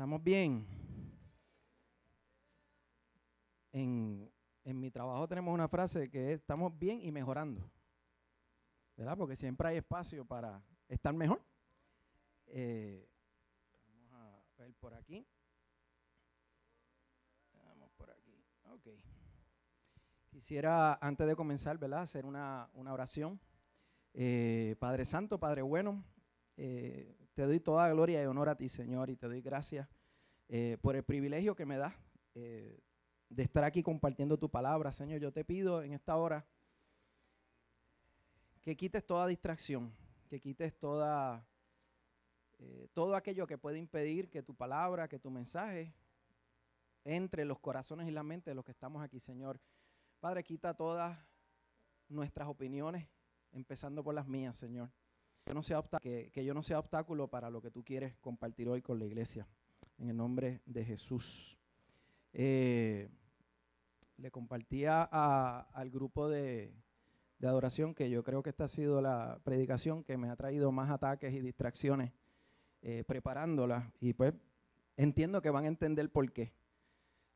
¿Estamos bien? En, mi trabajo tenemos una frase que es, estamos bien y mejorando. ¿Verdad? Porque siempre hay espacio para estar mejor. Eh, vamos a ver por aquí. Vamos por aquí. Ok. Quisiera, antes de comenzar, ¿verdad? Hacer una, oración. Eh, Padre Santo, Padre Bueno, eh, te doy toda gloria y honor a ti, Señor, y te doy gracias eh, por el privilegio que me das eh, de estar aquí compartiendo tu palabra, Señor. Yo te pido en esta hora que quites toda distracción, que quites toda, todo aquello que puede impedir que tu palabra, que tu mensaje entre los corazones y la mente de los que estamos aquí, Señor. Padre, quita todas nuestras opiniones, empezando por las mías, Señor que, yo no sea obstáculo para lo que tú quieres compartir hoy con la iglesia. En el nombre de Jesús. Eh, le compartía al grupo de, adoración que yo creo que esta ha sido la predicación que me ha traído más ataques y distracciones eh, preparándola. Y pues entiendo que van a entender por qué.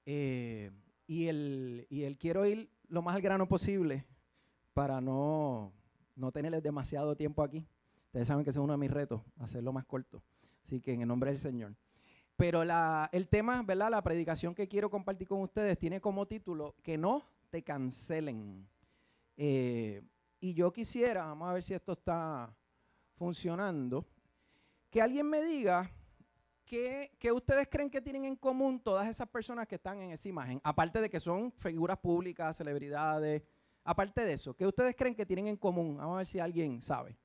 Eh, y, el, y quiero ir lo más al grano posible para no, no tenerles demasiado tiempo aquí. Ustedes saben que ese es uno de mis retos, hacerlo más corto. Así que en el nombre del Señor. Pero el tema, ¿verdad? La predicación que quiero compartir con ustedes tiene como título que no te cancelen. Eh, y yo quisiera, vamos a ver si esto está funcionando, que alguien me diga qué ustedes creen que tienen en común todas esas personas que están en esa imagen, aparte de que son figuras públicas, celebridades, aparte de eso, ¿qué ustedes creen que tienen en común? Vamos a ver si alguien sabe.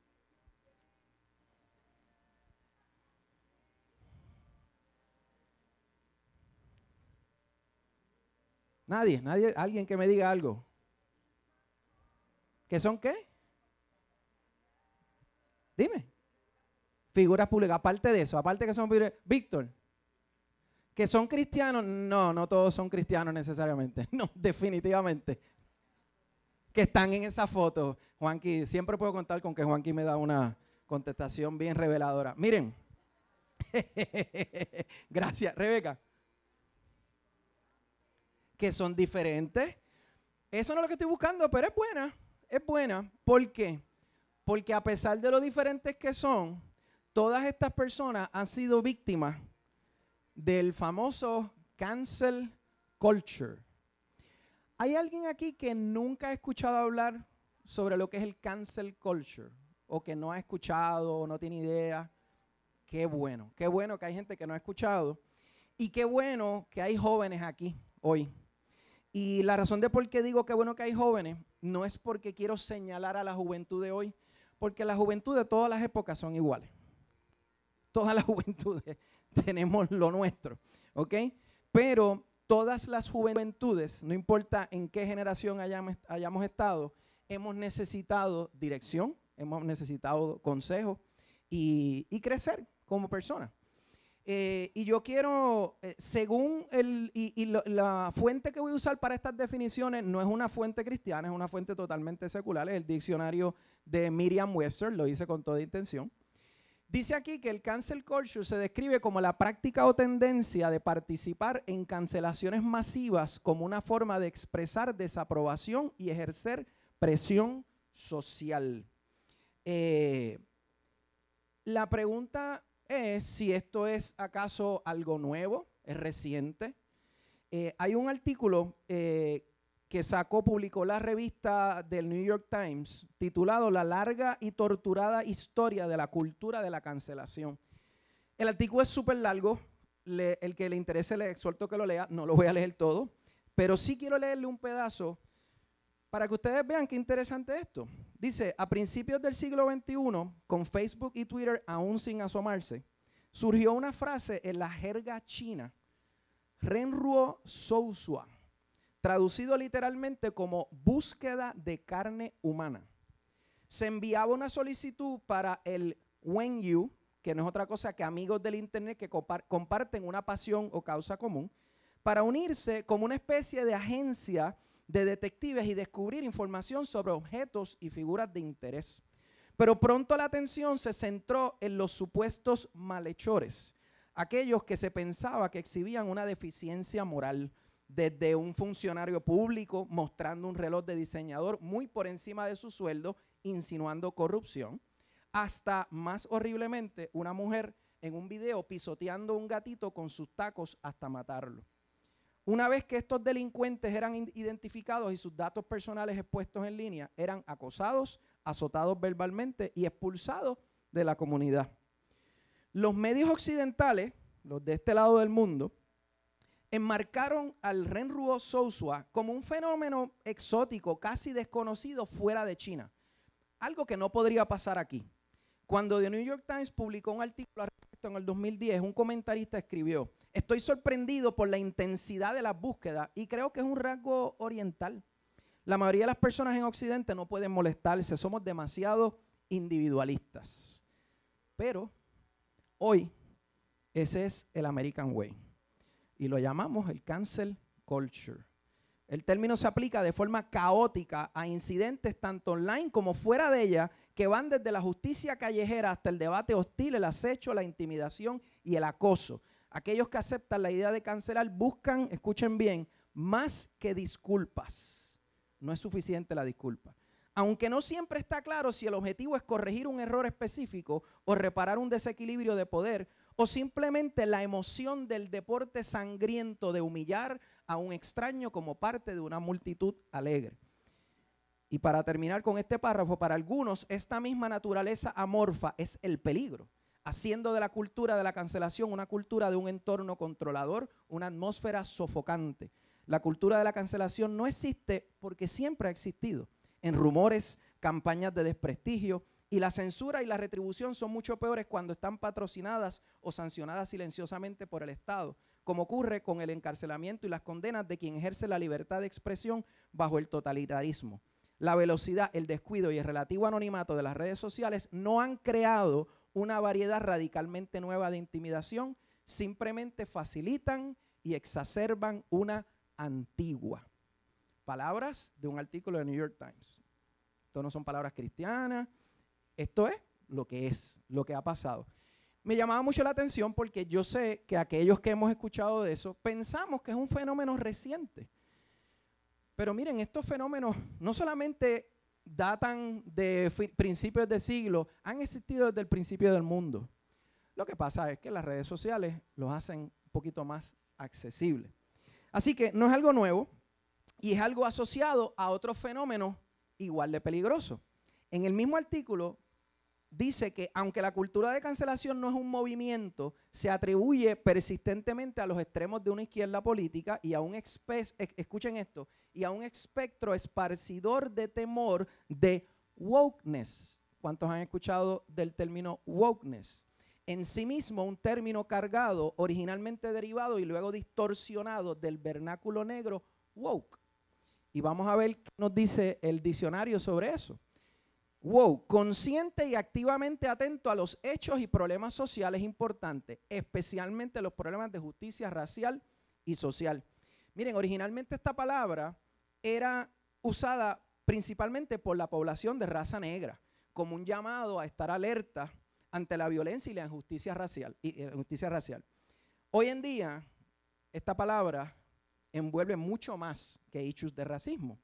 Nadie, nadie, alguien que me diga algo. ¿Qué son qué? Dime. Figuras públicas, aparte de eso, aparte que son Víctor, que son cristianos, no, no todos son cristianos necesariamente, no, definitivamente. Que están en esa foto. Juanqui, siempre puedo contar con que Juanqui me da una contestación bien reveladora. Miren, gracias, Rebeca que son diferentes. Eso no es lo que estoy buscando, pero es buena, es buena. ¿Por qué? Porque a pesar de lo diferentes que son, todas estas personas han sido víctimas del famoso cancel culture. ¿Hay alguien aquí que nunca ha escuchado hablar sobre lo que es el cancel culture? O que no ha escuchado o no tiene idea. Qué bueno, qué bueno que hay gente que no ha escuchado. Y qué bueno que hay jóvenes aquí hoy y la razón de por qué digo que bueno que hay jóvenes no es porque quiero señalar a la juventud de hoy, porque la juventud de todas las épocas son iguales. Todas las juventudes tenemos lo nuestro, ¿ok? Pero todas las juventudes, no importa en qué generación hayamos, estado, hemos necesitado dirección, hemos necesitado consejo y, y crecer como personas. Eh, y yo quiero, eh, según el, y, la fuente que voy a usar para estas definiciones no es una fuente cristiana, es una fuente totalmente secular, es el diccionario de Miriam Webster, lo hice con toda intención. Dice aquí que el cancel culture se describe como la práctica o tendencia de participar en cancelaciones masivas como una forma de expresar desaprobación y ejercer presión social. Eh, la pregunta es si esto es acaso algo nuevo, es reciente. Eh, hay un artículo eh, que sacó, publicó la revista del New York Times, titulado La larga y torturada historia de la cultura de la cancelación. El artículo es súper largo, el que le interese le exhorto que lo lea, no lo voy a leer todo, pero sí quiero leerle un pedazo para que ustedes vean qué interesante esto. Dice, a principios del siglo XXI, con Facebook y Twitter aún sin asomarse, surgió una frase en la jerga china, Renruo Sousua, traducido literalmente como búsqueda de carne humana. Se enviaba una solicitud para el Wen que no es otra cosa que amigos del Internet que comparten una pasión o causa común, para unirse como una especie de agencia de detectives y descubrir información sobre objetos y figuras de interés. Pero pronto la atención se centró en los supuestos malhechores, aquellos que se pensaba que exhibían una deficiencia moral, desde un funcionario público mostrando un reloj de diseñador muy por encima de su sueldo, insinuando corrupción, hasta más horriblemente una mujer en un video pisoteando un gatito con sus tacos hasta matarlo. Una vez que estos delincuentes eran identificados y sus datos personales expuestos en línea, eran acosados, azotados verbalmente y expulsados de la comunidad. Los medios occidentales, los de este lado del mundo, enmarcaron al Renruo Sousua como un fenómeno exótico, casi desconocido fuera de China. Algo que no podría pasar aquí. Cuando The New York Times publicó un artículo en el 2010, un comentarista escribió, estoy sorprendido por la intensidad de las búsquedas y creo que es un rasgo oriental. La mayoría de las personas en Occidente no pueden molestarse, somos demasiado individualistas. Pero hoy ese es el American Way y lo llamamos el cancel culture. El término se aplica de forma caótica a incidentes tanto online como fuera de ella que van desde la justicia callejera hasta el debate hostil, el acecho, la intimidación y el acoso. Aquellos que aceptan la idea de cancelar buscan, escuchen bien, más que disculpas. No es suficiente la disculpa. Aunque no siempre está claro si el objetivo es corregir un error específico o reparar un desequilibrio de poder o simplemente la emoción del deporte sangriento de humillar a un extraño como parte de una multitud alegre. Y para terminar con este párrafo, para algunos esta misma naturaleza amorfa es el peligro, haciendo de la cultura de la cancelación una cultura de un entorno controlador, una atmósfera sofocante. La cultura de la cancelación no existe porque siempre ha existido, en rumores, campañas de desprestigio, y la censura y la retribución son mucho peores cuando están patrocinadas o sancionadas silenciosamente por el Estado, como ocurre con el encarcelamiento y las condenas de quien ejerce la libertad de expresión bajo el totalitarismo. La velocidad, el descuido y el relativo anonimato de las redes sociales no han creado una variedad radicalmente nueva de intimidación, simplemente facilitan y exacerban una antigua. Palabras de un artículo de New York Times. Esto no son palabras cristianas, esto es lo que es, lo que ha pasado. Me llamaba mucho la atención porque yo sé que aquellos que hemos escuchado de eso pensamos que es un fenómeno reciente. Pero miren, estos fenómenos no solamente datan de principios de siglo, han existido desde el principio del mundo. Lo que pasa es que las redes sociales los hacen un poquito más accesibles. Así que no es algo nuevo y es algo asociado a otros fenómenos igual de peligrosos. En el mismo artículo dice que aunque la cultura de cancelación no es un movimiento, se atribuye persistentemente a los extremos de una izquierda política y a un espectro esparcidor de temor de wokeness. ¿Cuántos han escuchado del término wokeness? En sí mismo un término cargado, originalmente derivado y luego distorsionado del vernáculo negro woke. Y vamos a ver qué nos dice el diccionario sobre eso. Wow, consciente y activamente atento a los hechos y problemas sociales importantes, especialmente los problemas de justicia racial y social. Miren, originalmente esta palabra era usada principalmente por la población de raza negra, como un llamado a estar alerta ante la violencia y la injusticia racial. Injusticia racial. Hoy en día, esta palabra envuelve mucho más que hechos de racismo.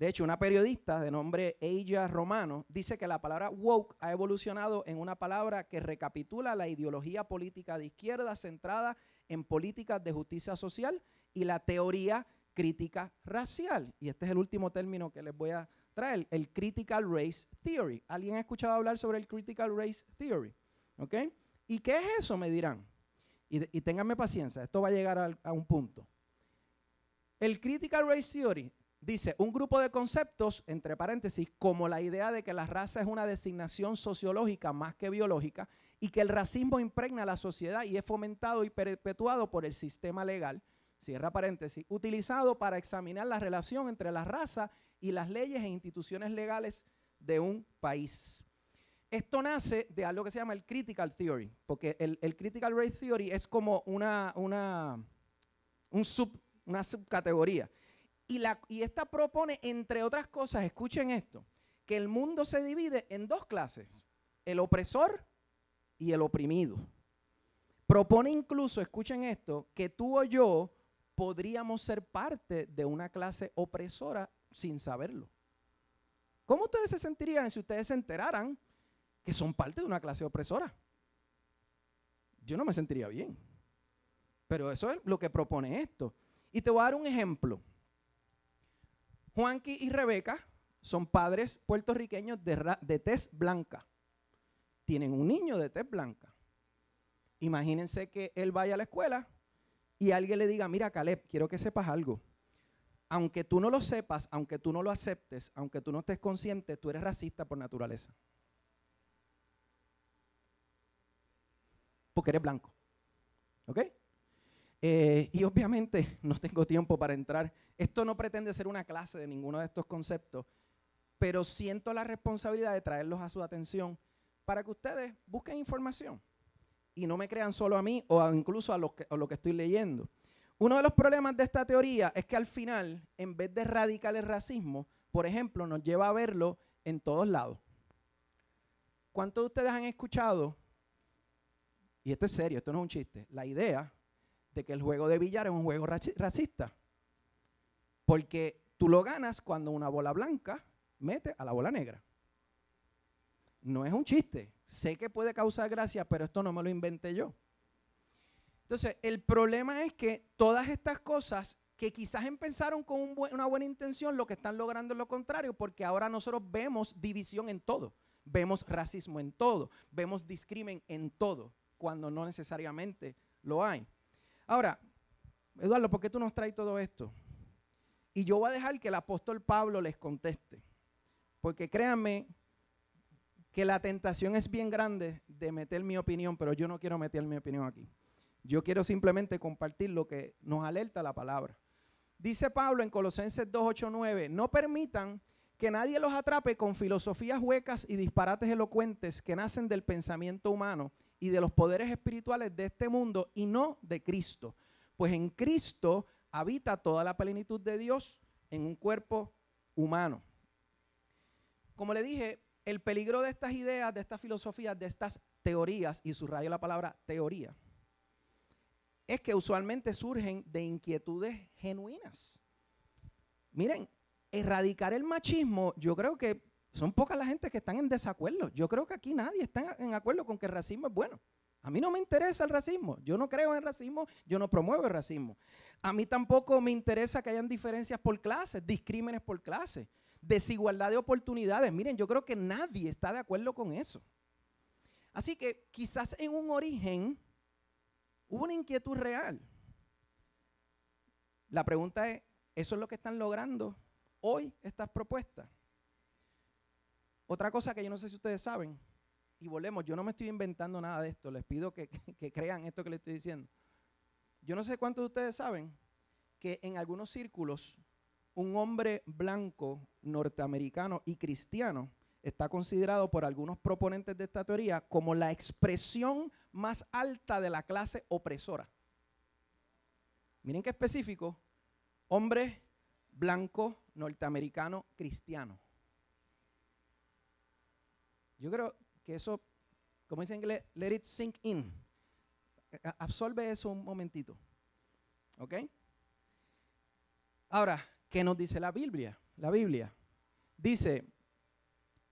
De hecho, una periodista de nombre Eija Romano dice que la palabra woke ha evolucionado en una palabra que recapitula la ideología política de izquierda centrada en políticas de justicia social y la teoría crítica racial. Y este es el último término que les voy a traer, el Critical Race Theory. ¿Alguien ha escuchado hablar sobre el Critical Race Theory? ¿Ok? ¿Y qué es eso? Me dirán. Y, y paciencia, esto va a llegar a un punto. El Critical Race Theory dice, un grupo de conceptos, entre paréntesis, como la idea de que la raza es una designación sociológica más que biológica y que el racismo impregna la sociedad y es fomentado y perpetuado por el sistema legal, cierra paréntesis, utilizado para examinar la relación entre la raza y las leyes e instituciones legales de un país. Esto nace de algo que se llama el Critical Theory, porque el, Critical Race Theory es como una, una, un sub, una subcategoría. Y, esta propone, entre otras cosas, escuchen esto, que el mundo se divide en dos clases, el opresor y el oprimido. propone incluso, escuchen esto, que tú o yo podríamos ser parte de una clase opresora sin saberlo. ¿Cómo ustedes se sentirían si ustedes se enteraran que son parte de una clase opresora? Yo no me sentiría bien. Pero eso es lo que propone esto. Y te voy a dar un ejemplo. Juanqui y Rebeca son padres puertorriqueños de, tez blanca. Tienen un niño de tez blanca. Imagínense que él vaya a la escuela y alguien le diga, mira Caleb, quiero que sepas algo. Aunque tú no lo sepas, aunque tú no lo aceptes, aunque tú no estés consciente, tú eres racista por naturaleza. Porque eres blanco. ¿Ok? Eh, y obviamente no tengo tiempo para entrar. Esto no pretende ser una clase de ninguno de estos conceptos, pero siento la responsabilidad de traerlos a su atención para que ustedes busquen información y no me crean solo a mí o incluso a lo, que, a lo que estoy leyendo. Uno de los problemas de esta teoría es que al final, en vez de erradicar el racismo, por ejemplo, nos lleva a verlo en todos lados. ¿Cuántos de ustedes han escuchado, y esto es serio, esto no es un chiste, la idea que el juego de billar es un juego racista? Porque tú lo ganas cuando una bola blanca mete a la bola negra. No es un chiste. Sé que puede causar gracia, pero esto no me lo inventé yo. Entonces, el problema es que todas estas cosas que quizás empezaron con una buena intención, lo que están logrando es lo contrario, porque ahora nosotros vemos división en todo, vemos racismo en todo, vemos discrimen en todo, cuando no necesariamente lo hay. Ahora, Eduardo, ¿por qué tú nos traes todo esto? Y yo voy a dejar que el apóstol Pablo les conteste, porque créanme que la tentación es bien grande de meter mi opinión, pero yo no quiero meter mi opinión aquí. Yo quiero simplemente compartir lo que nos alerta la palabra. Dice Pablo en Colosenses 2, 8, 9, no permitan que nadie los atrape con filosofías huecas y disparates elocuentes que nacen del pensamiento humano y de los poderes espirituales de este mundo y no de Cristo. Pues en Cristo habita toda la plenitud de Dios en un cuerpo humano. Como le dije, el peligro de estas ideas, de estas filosofías, de estas teorías, y subrayo la palabra teoría, es que usualmente surgen de inquietudes genuinas. Miren, erradicar el machismo, yo creo que son pocas las gente que están en desacuerdo. Yo creo que aquí nadie está en acuerdo con que el racismo es bueno. A mí no me interesa el racismo. Yo no creo en racismo, yo no promuevo el racismo. A mí tampoco me interesa que hayan diferencias por clases, discrímenes por clases desigualdad de oportunidades. Miren, yo creo que nadie está de acuerdo con eso. Así que quizás en un origen hubo una inquietud real. La pregunta es, ¿eso es lo que están logrando hoy estas propuestas? Otra cosa que yo no sé si ustedes saben, y volvemos, yo no me estoy inventando nada de esto, les pido que, crean esto que les estoy diciendo. Yo no sé cuántos de ustedes saben que en algunos círculos un hombre blanco, norteamericano y cristiano está considerado por algunos proponentes de esta teoría como la expresión más alta de la clase opresora. Miren qué específico, hombre blanco, norteamericano, cristiano. Yo creo que eso, como dice en inglés, let it sink in. Absorbe eso un momentito. ¿Ok? Ahora, ¿Qué nos dice la Biblia? La Biblia dice,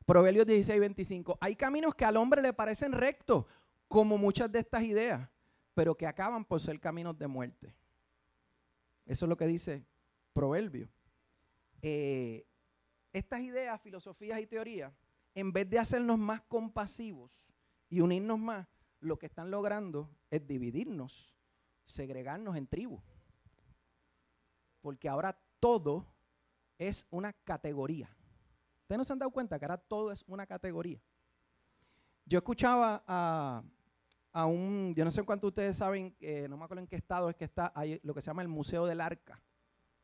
Proverbios 16, 25, hay caminos que al hombre le parecen rectos, como muchas de estas ideas, pero que acaban por ser caminos de muerte. Eso es lo que dice Proverbio. Eh, estas ideas, filosofías y teorías, en vez de hacernos más compasivos y unirnos más, lo que están logrando es dividirnos, segregarnos en tribus. Porque ahora todo es una categoría. Ustedes no se han dado cuenta que ahora todo es una categoría. Yo escuchaba a, un, yo no sé cuánto ustedes saben, eh, no me acuerdo en qué estado es que está, ahí lo que se llama el Museo del Arca.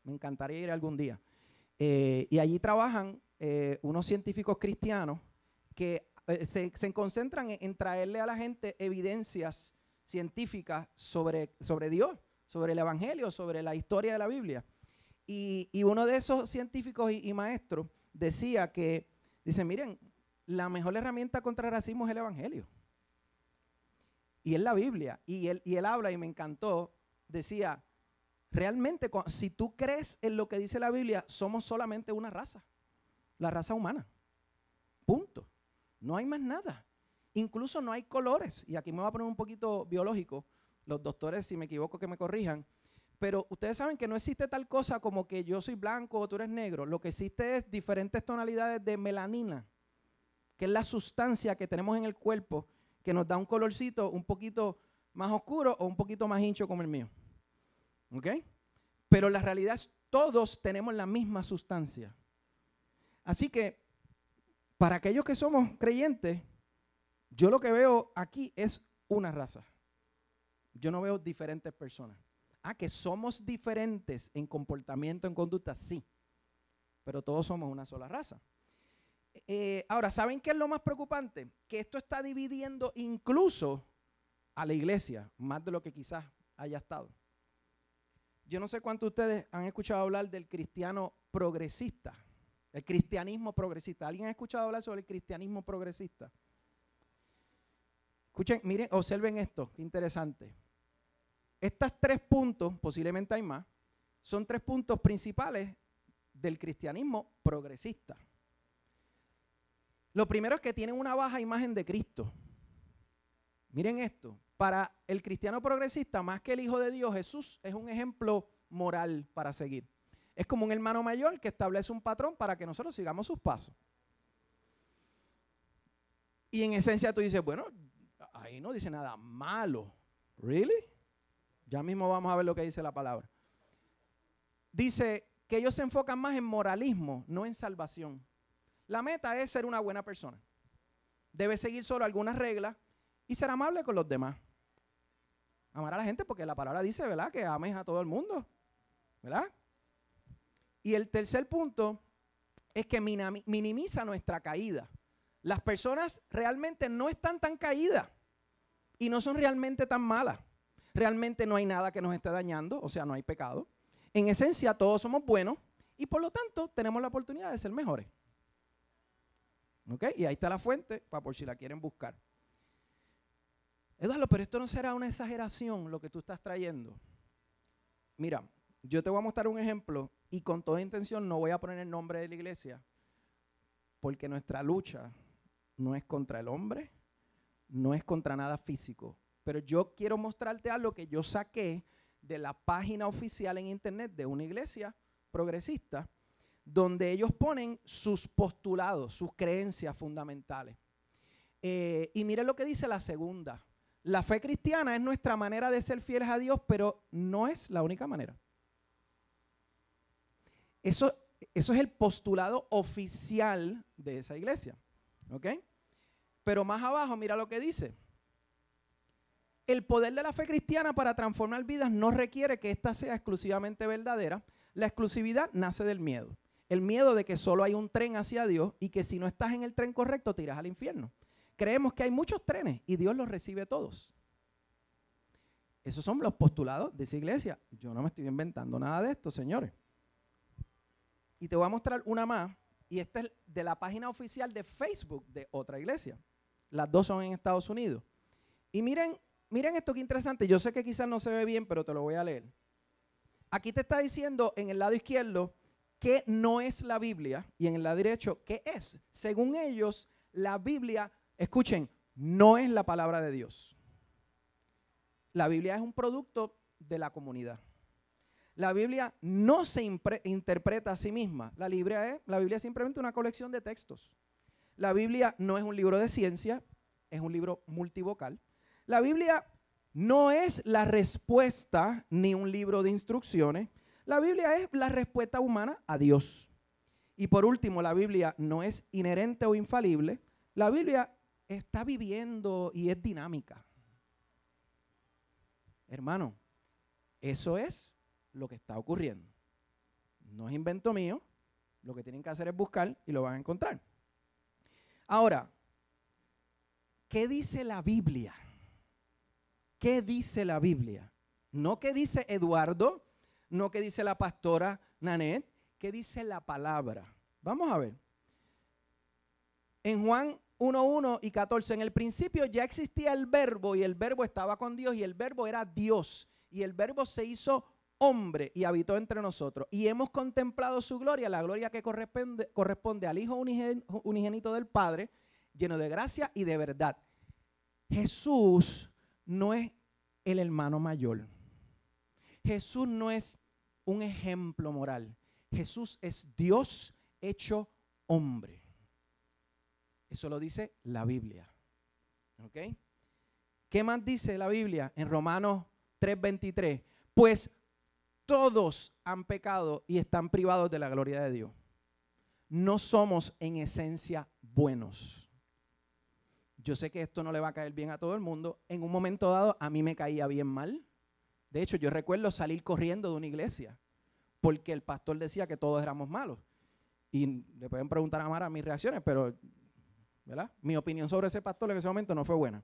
Me encantaría ir algún día. Eh, y allí trabajan eh, unos científicos cristianos que se, concentran en, traerle a la gente evidencias científicas sobre, sobre Dios, sobre el Evangelio, sobre la historia de la Biblia. Y, uno de esos científicos y, maestros decía que, dice, miren, la mejor herramienta contra el racismo es el Evangelio. Y es la Biblia. Y él, y él habla, y me encantó, decía, realmente si tú crees en lo que dice la Biblia, somos solamente una raza, la raza humana. Punto. No hay más nada. Incluso no hay colores. Y aquí me voy a poner un poquito biológico. Los doctores, si me equivoco, que me corrijan. Pero ustedes saben que no existe tal cosa como que yo soy blanco o tú eres negro. Lo que existe es diferentes tonalidades de melanina, que es la sustancia que tenemos en el cuerpo que nos da un colorcito un poquito más oscuro o un poquito más hincho como el mío. ¿Ok? Pero la realidad es todos tenemos la misma sustancia. Así que para aquellos que somos creyentes, yo lo que veo aquí es una raza. Yo no veo diferentes personas. Ah, que somos diferentes en comportamiento, en conducta, sí. Pero todos somos una sola raza. Eh, ahora, ¿saben qué es lo más preocupante? Que esto está dividiendo incluso a la iglesia, más de lo que quizás haya estado. Yo no sé cuántos de ustedes han escuchado hablar del cristiano progresista, el cristianismo progresista. ¿Alguien ha escuchado hablar sobre el cristianismo progresista? Escuchen, miren, observen esto, qué interesante. Estos tres puntos, posiblemente hay más, son tres puntos principales del cristianismo progresista. Lo primero es que tienen una baja imagen de Cristo. Miren esto, para el cristiano progresista, más que el Hijo de Dios, Jesús es un ejemplo moral para seguir. Es como un hermano mayor que establece un patrón para que nosotros sigamos sus pasos. Y en esencia tú dices, bueno, ahí no dice nada malo. ¿Really? Ya mismo vamos a ver lo que dice la palabra. Dice que ellos se enfocan más en moralismo, no en salvación. La meta es ser una buena persona. Debe seguir solo algunas reglas y ser amable con los demás. Amar a la gente porque la palabra dice, ¿verdad? Que ames a todo el mundo. ¿Verdad? Y el tercer punto es que minimiza nuestra caída. Las personas realmente no están tan caídas y no son realmente tan malas realmente no hay nada que nos esté dañando, o sea, no hay pecado. En esencia, todos somos buenos y por lo tanto tenemos la oportunidad de ser mejores. ¿Ok? Y ahí está la fuente para por si la quieren buscar. Eduardo, pero esto no será una exageración lo que tú estás trayendo. Mira, yo te voy a mostrar un ejemplo y con toda intención no voy a poner el nombre de la iglesia porque nuestra lucha no es contra el hombre, no es contra nada físico, pero yo quiero mostrarte algo que yo saqué de la página oficial en internet de una iglesia progresista, donde ellos ponen sus postulados, sus creencias fundamentales. Eh, y mire lo que dice la segunda. La fe cristiana es nuestra manera de ser fieles a Dios, pero no es la única manera. Eso, eso es el postulado oficial de esa iglesia. ¿Ok? Pero más abajo, mira lo que dice. El poder de la fe cristiana para transformar vidas no requiere que ésta sea exclusivamente verdadera. La exclusividad nace del miedo. El miedo de que solo hay un tren hacia Dios y que si no estás en el tren correcto te irás al infierno. Creemos que hay muchos trenes y Dios los recibe todos. Esos son los postulados de esa iglesia. Yo no me estoy inventando nada de esto, señores. Y te voy a mostrar una más. Y esta es de la página oficial de Facebook de otra iglesia. Las dos son en Estados Unidos. Y miren Miren esto que interesante. Yo sé que quizás no se ve bien, pero te lo voy a leer. Aquí te está diciendo en el lado izquierdo que no es la Biblia y en el lado derecho qué es. Según ellos, la Biblia, escuchen, no es la palabra de Dios. La Biblia es un producto de la comunidad. La Biblia no se interpreta a sí misma. La Biblia, es, la Biblia simplemente una colección de textos. La Biblia no es un libro de ciencia, es un libro multivocal. La Biblia no es la respuesta ni un libro de instrucciones. La Biblia es la respuesta humana a Dios. Y por último, la Biblia no es inherente o infalible. La Biblia está viviendo y es dinámica. Hermano, eso es lo que está ocurriendo. No es invento mío. Lo que tienen que hacer es buscar y lo van a encontrar. Ahora, ¿qué dice la Biblia? ¿Qué dice la Biblia? No qué dice Eduardo, no qué dice la pastora Nanet, qué dice la palabra. Vamos a ver. En Juan 1.1 y 14. En el principio ya existía el verbo y el verbo estaba con Dios y el verbo era Dios. Y el verbo se hizo hombre y habitó entre nosotros. Y hemos contemplado su gloria, la gloria que corresponde, corresponde al Hijo unigénito del Padre, lleno de gracia y de verdad. Jesús no es el hermano mayor. Jesús no es un ejemplo moral. Jesús es Dios hecho hombre. Eso lo dice la Biblia. ¿Ok? ¿Qué más dice la Biblia en Romanos 3:23? Pues todos han pecado y están privados de la gloria de Dios. No somos en esencia buenos. Yo sé que esto no le va a caer bien a todo el mundo. En un momento dado a mí me caía bien mal. De hecho, yo recuerdo salir corriendo de una iglesia porque el pastor decía que todos éramos malos. Y le pueden preguntar a Mara mis reacciones, pero ¿verdad? Mi opinión sobre ese pastor en ese momento no fue buena.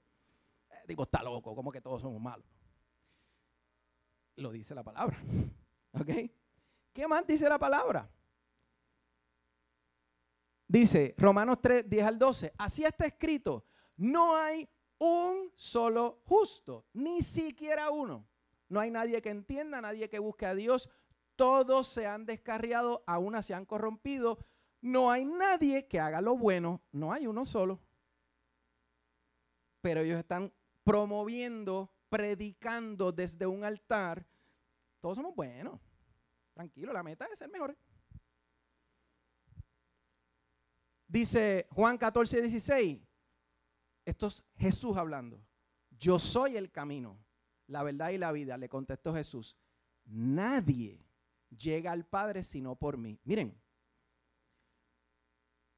Eh, digo, está loco, como que todos somos malos. Lo dice la palabra. ¿Ok? ¿Qué más dice la palabra? Dice Romanos 3, 10 al 12. Así está escrito. No hay un solo justo, ni siquiera uno. No hay nadie que entienda, nadie que busque a Dios. Todos se han descarriado, aún se han corrompido. No hay nadie que haga lo bueno, no hay uno solo. Pero ellos están promoviendo, predicando desde un altar. Todos somos buenos. Tranquilo, la meta es ser mejores. Dice Juan 14, 16. Esto es Jesús hablando. Yo soy el camino, la verdad y la vida, le contestó Jesús. Nadie llega al Padre sino por mí. Miren,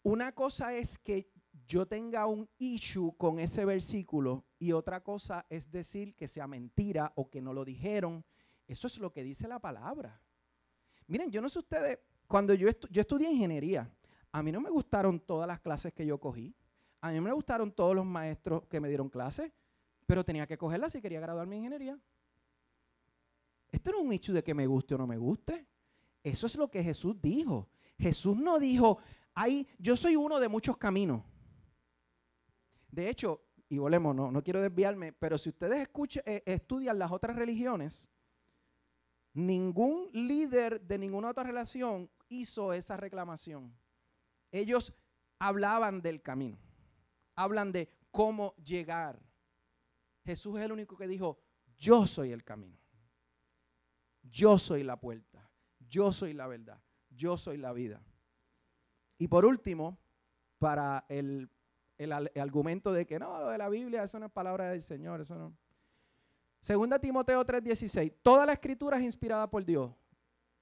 una cosa es que yo tenga un issue con ese versículo y otra cosa es decir que sea mentira o que no lo dijeron. Eso es lo que dice la palabra. Miren, yo no sé ustedes, cuando yo, estudié ingeniería, a mí no me gustaron todas las clases que yo cogí. A mí me gustaron todos los maestros que me dieron clases, pero tenía que cogerlas si quería graduarme en ingeniería. Esto no es un issue de que me guste o no me guste. Eso es lo que Jesús dijo. Jesús no dijo, yo soy uno de muchos caminos. De hecho, y volvemos, no, no quiero desviarme, pero si ustedes eh, estudian las otras religiones, ningún líder de ninguna otra relación hizo esa reclamación. Ellos hablaban del camino, hablan de cómo llegar. Jesús es el único que dijo, yo soy el camino, yo soy la puerta, yo soy la verdad, yo soy la vida. Y por último, para el, argumento de que no, lo de la Biblia, eso no es palabra del Señor, eso no. Segunda Timoteo 3:16, toda la escritura es inspirada por Dios.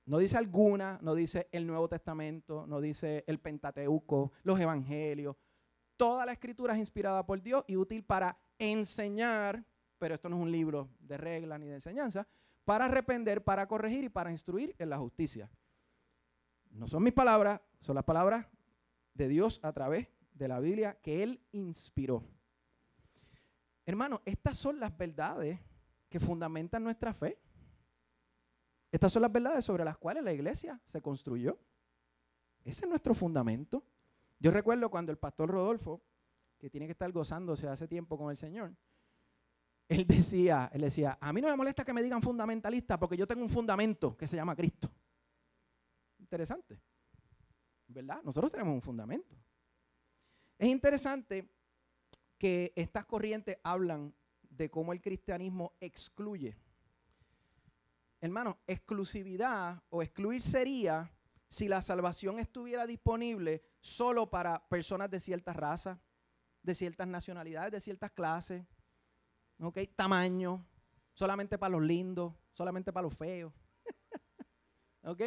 No dice alguna, no dice el Nuevo Testamento, no dice el Pentateuco, los Evangelios. Toda la escritura es inspirada por Dios y útil para enseñar, pero esto no es un libro de reglas ni de enseñanza, para arrepender, para corregir y para instruir en la justicia. No son mis palabras, son las palabras de Dios a través de la Biblia que Él inspiró. Hermano, estas son las verdades que fundamentan nuestra fe. Estas son las verdades sobre las cuales la iglesia se construyó. Ese es nuestro fundamento. Yo recuerdo cuando el pastor Rodolfo, que tiene que estar gozándose hace tiempo con el Señor, él decía, él decía, a mí no me molesta que me digan fundamentalista porque yo tengo un fundamento que se llama Cristo. Interesante. ¿Verdad? Nosotros tenemos un fundamento. Es interesante que estas corrientes hablan de cómo el cristianismo excluye. Hermano, exclusividad o excluir sería si la salvación estuviera disponible solo para personas de ciertas razas, de ciertas nacionalidades, de ciertas clases, ¿ok? Tamaño, solamente para los lindos, solamente para los feos, ¿ok?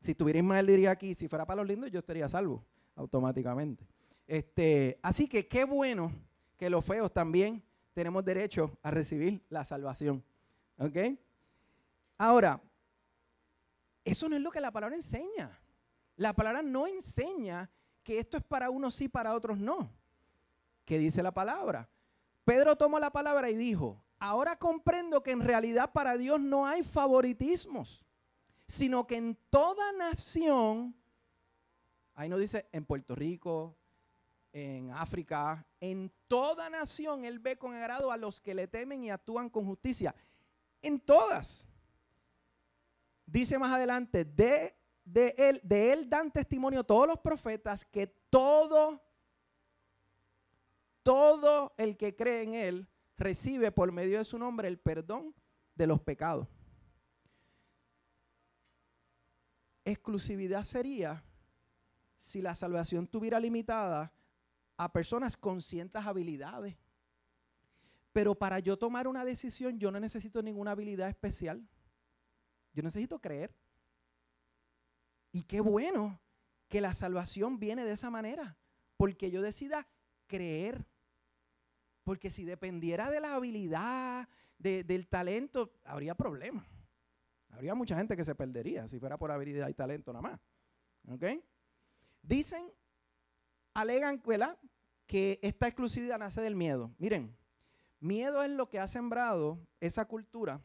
Si estuviera Ismael diría aquí, si fuera para los lindos, yo estaría salvo automáticamente. Este, así que qué bueno que los feos también tenemos derecho a recibir la salvación. ¿Ok? Ahora, eso no es lo que la palabra enseña. La palabra no enseña que esto es para unos sí, para otros no. ¿Qué dice la palabra? Pedro tomó la palabra y dijo, ahora comprendo que en realidad para Dios no hay favoritismos sino que en toda nación, ahí no dice en Puerto Rico, en África, en toda nación Él ve con agrado a los que le temen y actúan con justicia. En todas. Dice más adelante, de, de, él, de Él dan testimonio todos los profetas que todo, todo el que cree en Él recibe por medio de su nombre el perdón de los pecados. Exclusividad sería si la salvación tuviera limitada a personas con ciertas habilidades. Pero para yo tomar una decisión, yo no necesito ninguna habilidad especial. Yo necesito creer. Y qué bueno que la salvación viene de esa manera, porque yo decida creer. Porque si dependiera de la habilidad, del talento, habría problemas. Habría mucha gente que se perdería si fuera por habilidad y talento nada más. ¿Ok? Dicen, alegan, ¿verdad? Que esta exclusividad nace del miedo. Miren, miedo es lo que ha sembrado esa cultura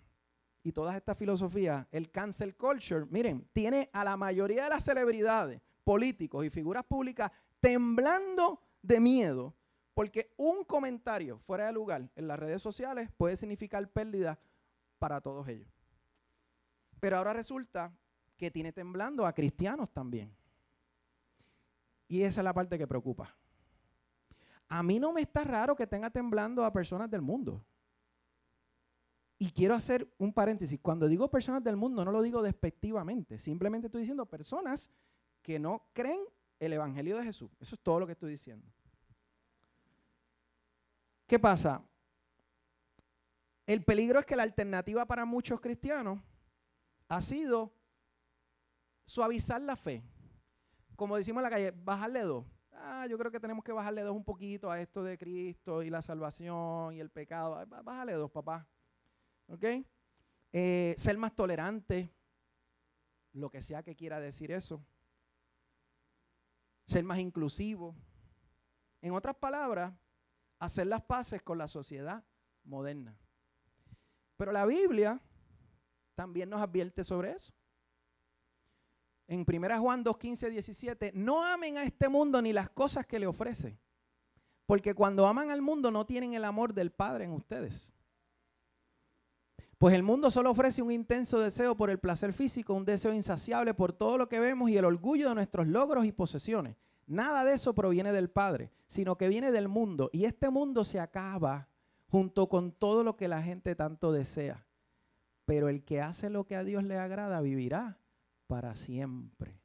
y todas estas filosofías. El cancel culture, miren, tiene a la mayoría de las celebridades, políticos y figuras públicas temblando de miedo porque un comentario fuera de lugar en las redes sociales puede significar pérdida para todos ellos. Pero ahora resulta que tiene temblando a cristianos también. Y esa es la parte que preocupa. A mí no me está raro que tenga temblando a personas del mundo. Y quiero hacer un paréntesis. Cuando digo personas del mundo, no lo digo despectivamente. Simplemente estoy diciendo personas que no creen el Evangelio de Jesús. Eso es todo lo que estoy diciendo. ¿Qué pasa? El peligro es que la alternativa para muchos cristianos ha sido suavizar la fe. Como decimos en la calle, bajarle dos. Ah, yo creo que tenemos que bajarle dos un poquito a esto de Cristo y la salvación y el pecado. Bájale dos, papá. ¿Ok? Eh, ser más tolerante, lo que sea que quiera decir eso. Ser más inclusivo. En otras palabras, hacer las paces con la sociedad moderna. Pero la Biblia también nos advierte sobre eso. En 1 Juan 2, 15, 17, no amen a este mundo ni las cosas que le ofrece, porque cuando aman al mundo no tienen el amor del Padre en ustedes. Pues el mundo solo ofrece un intenso deseo por el placer físico, un deseo insaciable por todo lo que vemos y el orgullo de nuestros logros y posesiones. Nada de eso proviene del Padre, sino que viene del mundo. Y este mundo se acaba junto con todo lo que la gente tanto desea. Pero el que hace lo que a Dios le agrada vivirá para siempre.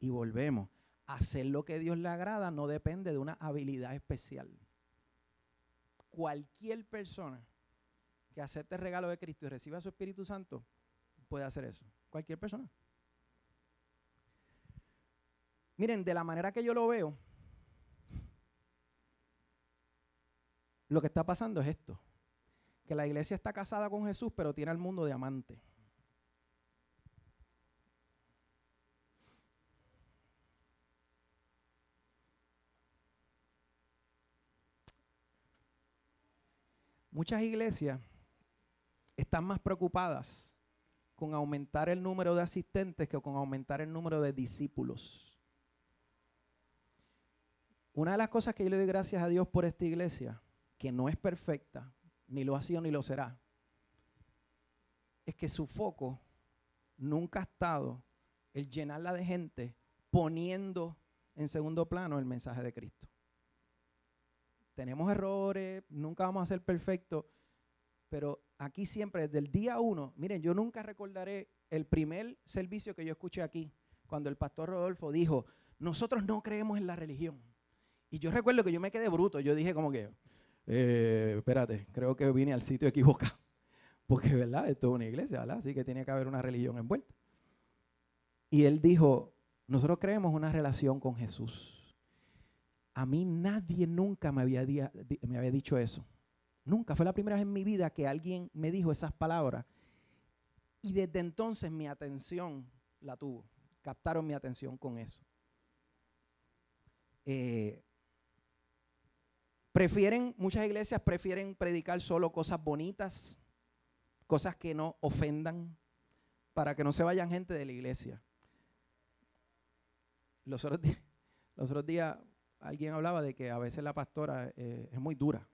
Y volvemos. Hacer lo que a Dios le agrada no depende de una habilidad especial. Cualquier persona que acepte el regalo de Cristo y reciba su Espíritu Santo puede hacer eso. Cualquier persona. Miren, de la manera que yo lo veo, lo que está pasando es esto, que la iglesia está casada con Jesús, pero tiene al mundo de amante. Muchas iglesias están más preocupadas con aumentar el número de asistentes que con aumentar el número de discípulos. Una de las cosas que yo le doy gracias a Dios por esta iglesia, que no es perfecta, ni lo ha sido ni lo será, es que su foco nunca ha estado el llenarla de gente poniendo en segundo plano el mensaje de Cristo. Tenemos errores, nunca vamos a ser perfectos, pero aquí siempre, desde el día uno, miren, yo nunca recordaré el primer servicio que yo escuché aquí, cuando el pastor Rodolfo dijo, nosotros no creemos en la religión. Y yo recuerdo que yo me quedé bruto. Yo dije como que, eh, espérate, creo que vine al sitio equivocado. Porque, ¿verdad? Esto es una iglesia, ¿verdad? Así que tiene que haber una religión envuelta. Y él dijo, nosotros creemos una relación con Jesús. A mí nadie nunca me había, me había dicho eso. Nunca. Fue la primera vez en mi vida que alguien me dijo esas palabras. Y desde entonces mi atención la tuvo. Captaron mi atención con eso. Eh, Prefieren, muchas iglesias prefieren predicar solo cosas bonitas, cosas que no ofendan, para que no se vayan gente de la iglesia. Los otros días, los otros días alguien hablaba de que a veces la pastora eh, es muy dura.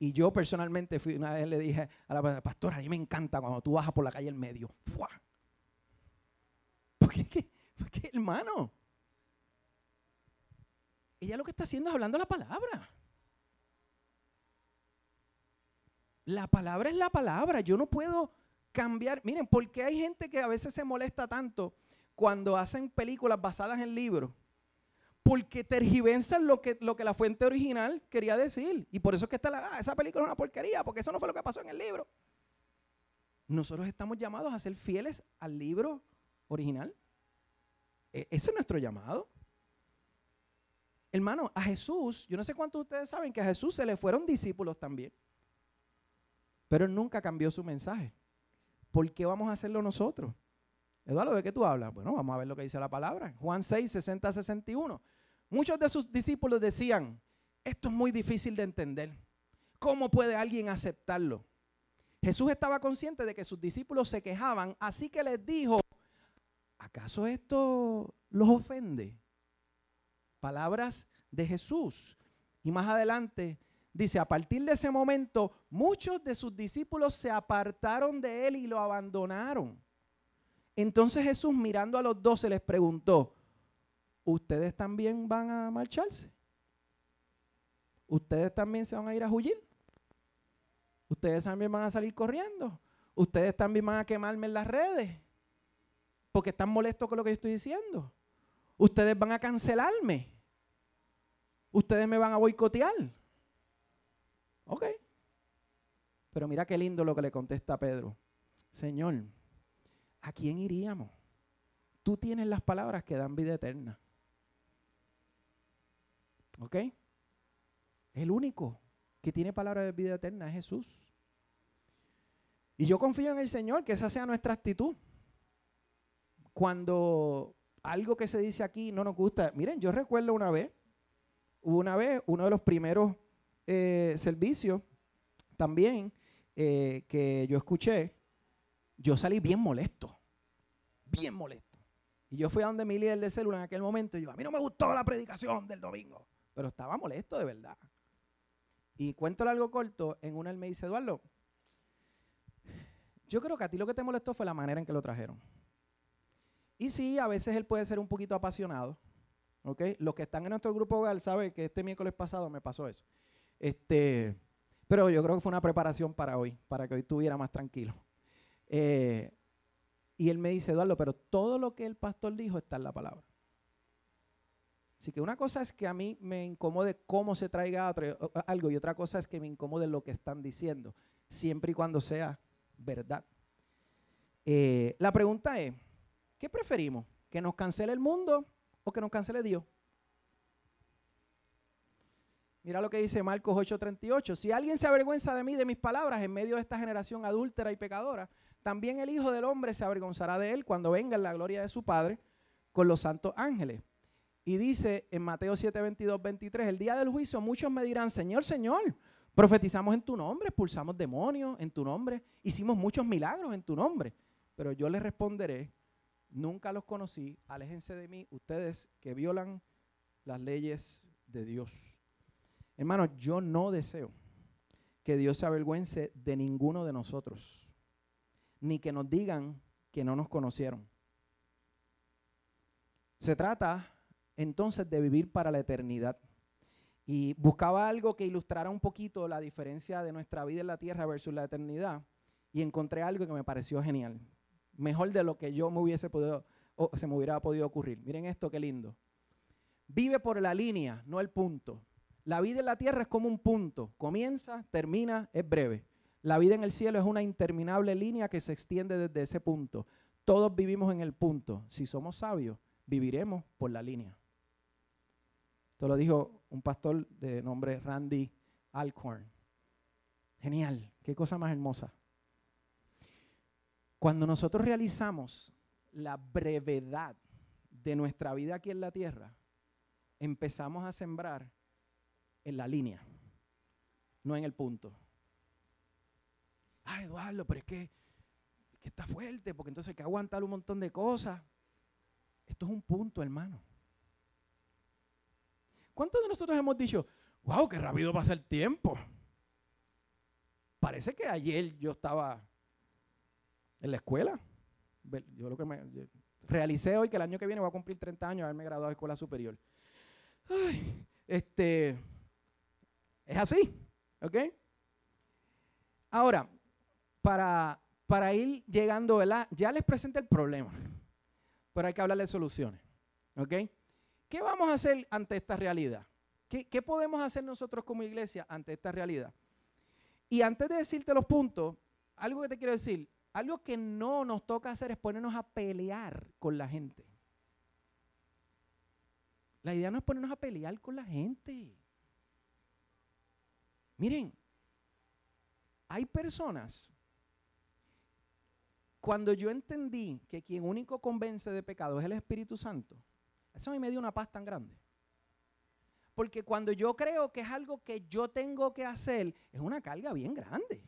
Y yo personalmente fui, una vez le dije a la pastora, a mí me encanta cuando tú bajas por la calle en medio. ¡Fua! ¿Por qué? Porque, hermano, ella lo que está haciendo es hablando la palabra. La palabra es la palabra. Yo no puedo cambiar. Miren, porque hay gente que a veces se molesta tanto cuando hacen películas basadas en libros? Porque tergiversan lo que, lo que la fuente original quería decir. Y por eso es que está la, ah, esa película es una porquería, porque eso no fue lo que pasó en el libro. Nosotros estamos llamados a ser fieles al libro original. E, ese es nuestro llamado. Hermano, a Jesús, yo no sé cuántos de ustedes saben que a Jesús se le fueron discípulos también. Pero él nunca cambió su mensaje. ¿Por qué vamos a hacerlo nosotros? Eduardo, ¿de qué tú hablas? Bueno, vamos a ver lo que dice la palabra. Juan 6, 60, 61. Muchos de sus discípulos decían, esto es muy difícil de entender. ¿Cómo puede alguien aceptarlo? Jesús estaba consciente de que sus discípulos se quejaban, así que les dijo, ¿acaso esto los ofende? Palabras de Jesús. Y más adelante dice, a partir de ese momento, muchos de sus discípulos se apartaron de él y lo abandonaron. Entonces Jesús mirando a los doce les preguntó, ¿ustedes también van a marcharse? ¿Ustedes también se van a ir a huir? ¿Ustedes también van a salir corriendo? ¿Ustedes también van a quemarme en las redes? Porque están molestos con lo que yo estoy diciendo. ¿Ustedes van a cancelarme? ¿Ustedes me van a boicotear? Ok. Pero mira qué lindo lo que le contesta Pedro. Señor, ¿a quién iríamos? Tú tienes las palabras que dan vida eterna. ¿Ok? El único que tiene palabras de vida eterna es Jesús. Y yo confío en el Señor, que esa sea nuestra actitud. Cuando algo que se dice aquí no nos gusta, miren, yo recuerdo una vez, una vez, uno de los primeros eh, servicios también eh, que yo escuché, yo salí bien molesto, bien molesto. Y yo fui a donde mi líder de célula en aquel momento y yo, a mí no me gustó la predicación del domingo, pero estaba molesto de verdad. Y cuento algo corto, en una él me dice, Eduardo, yo creo que a ti lo que te molestó fue la manera en que lo trajeron. Y sí, a veces él puede ser un poquito apasionado. ¿ok? Los que están en nuestro grupo hogar saben que este miércoles pasado me pasó eso. Este, pero yo creo que fue una preparación para hoy, para que hoy estuviera más tranquilo. Eh, y él me dice, Eduardo, pero todo lo que el pastor dijo está en la palabra. Así que una cosa es que a mí me incomode cómo se traiga algo y otra cosa es que me incomode lo que están diciendo, siempre y cuando sea verdad. Eh, la pregunta es, ¿qué preferimos? ¿Que nos cancele el mundo o que nos cancele Dios? Mira lo que dice Marcos 8:38. Si alguien se avergüenza de mí, de mis palabras, en medio de esta generación adúltera y pecadora, también el Hijo del Hombre se avergonzará de él cuando venga en la gloria de su Padre con los santos ángeles. Y dice en Mateo 7, 22, 23, el día del juicio muchos me dirán, Señor, Señor, profetizamos en tu nombre, expulsamos demonios en tu nombre, hicimos muchos milagros en tu nombre. Pero yo les responderé, nunca los conocí, aléjense de mí, ustedes que violan las leyes de Dios. Hermano, yo no deseo que Dios se avergüence de ninguno de nosotros ni que nos digan que no nos conocieron. Se trata entonces de vivir para la eternidad. Y buscaba algo que ilustrara un poquito la diferencia de nuestra vida en la tierra versus la eternidad. Y encontré algo que me pareció genial. Mejor de lo que yo me hubiese podido, o se me hubiera podido ocurrir. Miren esto, qué lindo. Vive por la línea, no el punto. La vida en la tierra es como un punto. Comienza, termina, es breve. La vida en el cielo es una interminable línea que se extiende desde ese punto. Todos vivimos en el punto. Si somos sabios, viviremos por la línea. Esto lo dijo un pastor de nombre Randy Alcorn. Genial, qué cosa más hermosa. Cuando nosotros realizamos la brevedad de nuestra vida aquí en la tierra, empezamos a sembrar en la línea, no en el punto ah, Eduardo, pero es que, está fuerte, porque entonces hay que aguantar un montón de cosas. Esto es un punto, hermano. ¿Cuántos de nosotros hemos dicho, wow, qué rápido pasa el tiempo? Parece que ayer yo estaba en la escuela. Yo lo que me realicé hoy que el año que viene voy a cumplir 30 años de haberme graduado de escuela superior. este, es así, ¿ok? Ahora, para, para ir llegando, ¿verdad? Ya les presenté el problema, pero hay que hablar de soluciones, ¿ok? ¿Qué vamos a hacer ante esta realidad? ¿Qué, ¿Qué podemos hacer nosotros como iglesia ante esta realidad? Y antes de decirte los puntos, algo que te quiero decir, algo que no nos toca hacer es ponernos a pelear con la gente. La idea no es ponernos a pelear con la gente. Miren, hay personas, cuando yo entendí que quien único convence de pecado es el Espíritu Santo, eso a mí me dio una paz tan grande. Porque cuando yo creo que es algo que yo tengo que hacer, es una carga bien grande.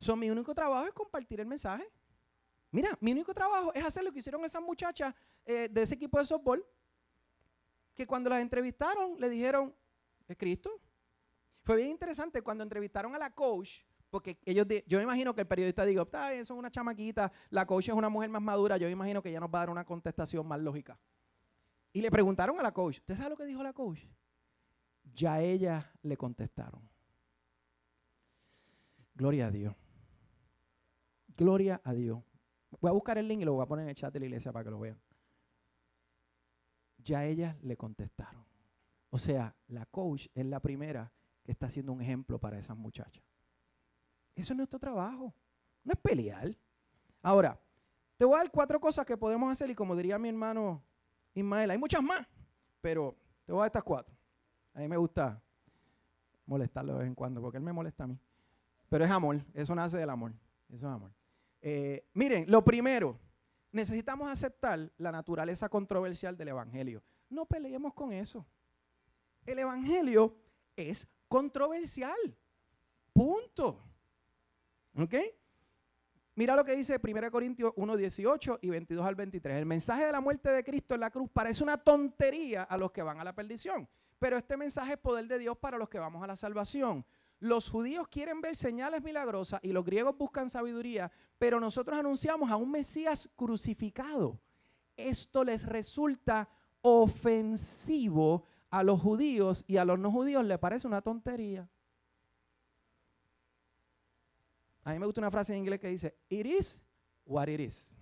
So, mi único trabajo es compartir el mensaje. Mira, mi único trabajo es hacer lo que hicieron esas muchachas eh, de ese equipo de softball, que cuando las entrevistaron le dijeron, ¿es Cristo? Fue bien interesante cuando entrevistaron a la coach, porque ellos, yo me imagino que el periodista diga, eso es una chamaquita, la coach es una mujer más madura, yo me imagino que ella nos va a dar una contestación más lógica. Y le preguntaron a la coach, ¿usted sabe lo que dijo la coach? Ya ella le contestaron. Gloria a Dios. Gloria a Dios. Voy a buscar el link y lo voy a poner en el chat de la iglesia para que lo vean. Ya ellas le contestaron. O sea, la coach es la primera que está haciendo un ejemplo para esas muchachas. Eso es nuestro trabajo. No es pelear. Ahora, te voy a dar cuatro cosas que podemos hacer y como diría mi hermano Ismael, hay muchas más, pero te voy a dar estas cuatro. A mí me gusta molestarlo de vez en cuando porque él me molesta a mí. Pero es amor, eso nace del amor. Eso es amor. Eh, miren, lo primero, necesitamos aceptar la naturaleza controversial del Evangelio. No peleemos con eso. El Evangelio es controversial. Punto. ¿Ok? Mira lo que dice 1 Corintios 1, 18 y 22 al 23. El mensaje de la muerte de Cristo en la cruz parece una tontería a los que van a la perdición, pero este mensaje es poder de Dios para los que vamos a la salvación. Los judíos quieren ver señales milagrosas y los griegos buscan sabiduría, pero nosotros anunciamos a un Mesías crucificado. Esto les resulta ofensivo a los judíos y a los no judíos les parece una tontería. A mí me gusta una frase en inglés que dice, it is what it is.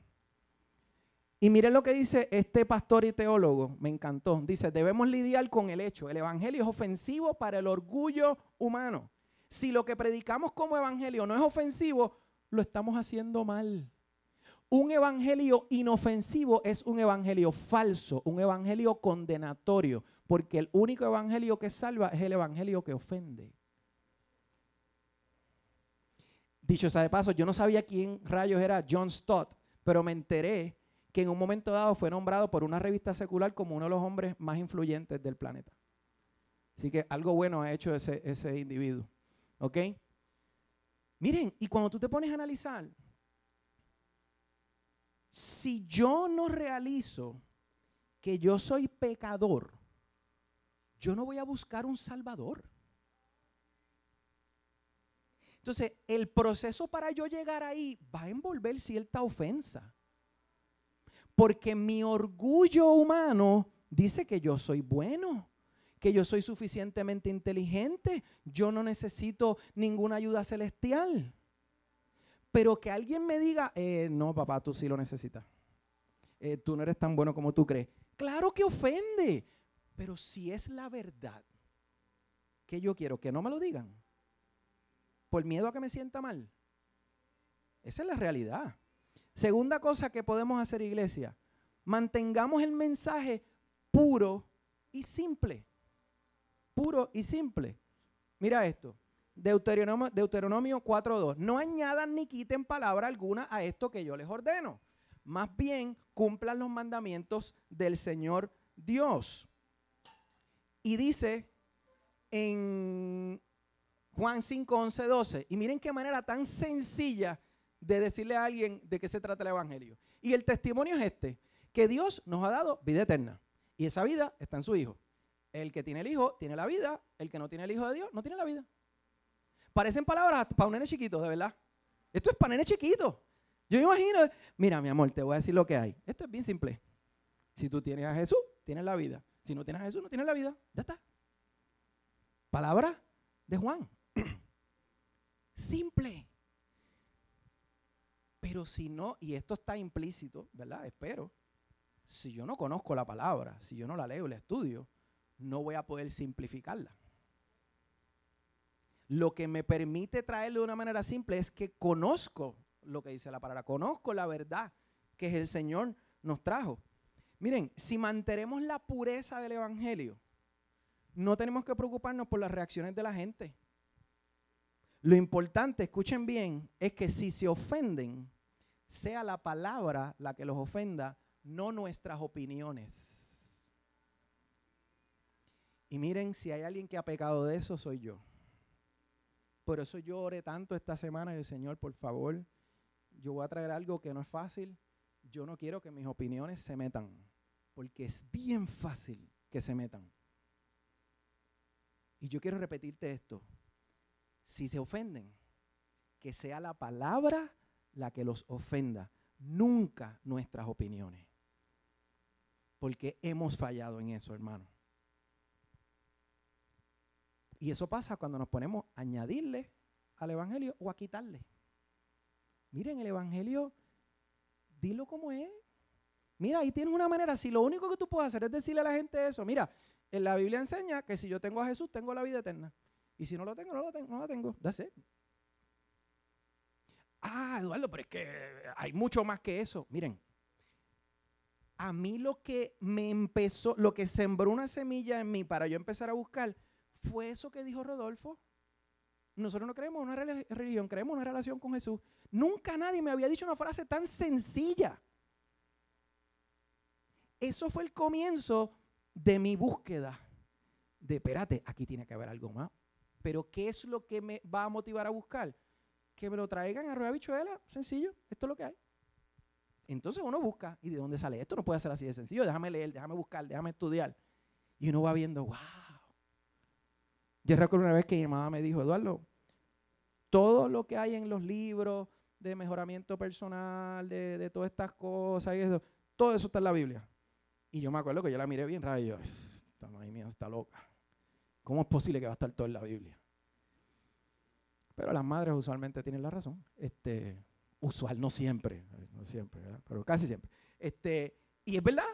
Y miren lo que dice este pastor y teólogo, me encantó. Dice, debemos lidiar con el hecho. El Evangelio es ofensivo para el orgullo humano. Si lo que predicamos como evangelio no es ofensivo, lo estamos haciendo mal. Un evangelio inofensivo es un evangelio falso, un evangelio condenatorio, porque el único evangelio que salva es el evangelio que ofende. Dicho sea de paso, yo no sabía quién rayos era John Stott, pero me enteré que en un momento dado fue nombrado por una revista secular como uno de los hombres más influyentes del planeta. Así que algo bueno ha hecho ese, ese individuo. ¿Ok? Miren, y cuando tú te pones a analizar, si yo no realizo que yo soy pecador, yo no voy a buscar un salvador. Entonces, el proceso para yo llegar ahí va a envolver cierta ofensa. Porque mi orgullo humano dice que yo soy bueno que yo soy suficientemente inteligente, yo no necesito ninguna ayuda celestial. Pero que alguien me diga, eh, no, papá, tú sí lo necesitas. Eh, tú no eres tan bueno como tú crees. Claro que ofende, pero si es la verdad, que yo quiero que no me lo digan, por miedo a que me sienta mal. Esa es la realidad. Segunda cosa que podemos hacer, iglesia, mantengamos el mensaje puro y simple puro y simple. Mira esto. Deuteronomio, Deuteronomio 4.2. No añadan ni quiten palabra alguna a esto que yo les ordeno. Más bien cumplan los mandamientos del Señor Dios. Y dice en Juan 5, 11, 12. Y miren qué manera tan sencilla de decirle a alguien de qué se trata el Evangelio. Y el testimonio es este, que Dios nos ha dado vida eterna Y esa vida está en su hijo. El que tiene el hijo tiene la vida, el que no tiene el hijo de Dios no tiene la vida. Parecen palabras para un nene chiquito, de verdad. Esto es para nene chiquito. Yo me imagino, mira mi amor, te voy a decir lo que hay. Esto es bien simple. Si tú tienes a Jesús, tienes la vida. Si no tienes a Jesús, no tienes la vida. Ya está. Palabra de Juan. Simple. Pero si no, y esto está implícito, ¿verdad? Espero. Si yo no conozco la palabra, si yo no la leo la estudio, no voy a poder simplificarla. Lo que me permite traerlo de una manera simple es que conozco lo que dice la palabra, conozco la verdad que el Señor nos trajo. Miren, si mantenemos la pureza del Evangelio, no tenemos que preocuparnos por las reacciones de la gente. Lo importante, escuchen bien, es que si se ofenden, sea la palabra la que los ofenda, no nuestras opiniones. Y miren, si hay alguien que ha pecado de eso, soy yo. Por eso yo oré tanto esta semana y el Señor, por favor, yo voy a traer algo que no es fácil. Yo no quiero que mis opiniones se metan, porque es bien fácil que se metan. Y yo quiero repetirte esto. Si se ofenden, que sea la palabra la que los ofenda, nunca nuestras opiniones. Porque hemos fallado en eso, hermano. Y eso pasa cuando nos ponemos a añadirle al Evangelio o a quitarle. Miren, el Evangelio, dilo como es. Mira, ahí tienes una manera. Si lo único que tú puedes hacer es decirle a la gente eso, mira, en la Biblia enseña que si yo tengo a Jesús, tengo la vida eterna. Y si no lo tengo, no lo tengo, no la tengo. Ah, Eduardo, pero es que hay mucho más que eso. Miren, a mí lo que me empezó, lo que sembró una semilla en mí para yo empezar a buscar, fue eso que dijo Rodolfo. Nosotros no creemos en una religión, creemos en una relación con Jesús. Nunca nadie me había dicho una frase tan sencilla. Eso fue el comienzo de mi búsqueda. De, espérate, aquí tiene que haber algo más. Pero ¿qué es lo que me va a motivar a buscar? Que me lo traigan a rueda bichuela, sencillo, esto es lo que hay. Entonces uno busca, ¿y de dónde sale? Esto no puede ser así de sencillo, déjame leer, déjame buscar, déjame estudiar. Y uno va viendo, wow. Yo recuerdo una vez que mi mamá me dijo, Eduardo, todo lo que hay en los libros de mejoramiento personal, de, todas estas cosas y eso, todo eso está en la Biblia. Y yo me acuerdo que yo la miré bien rara y yo, esta madre mía está loca. ¿Cómo es posible que va a estar todo en la Biblia? Pero las madres usualmente tienen la razón. Este, usual, no siempre, no siempre, pero casi siempre. Este, y es verdad.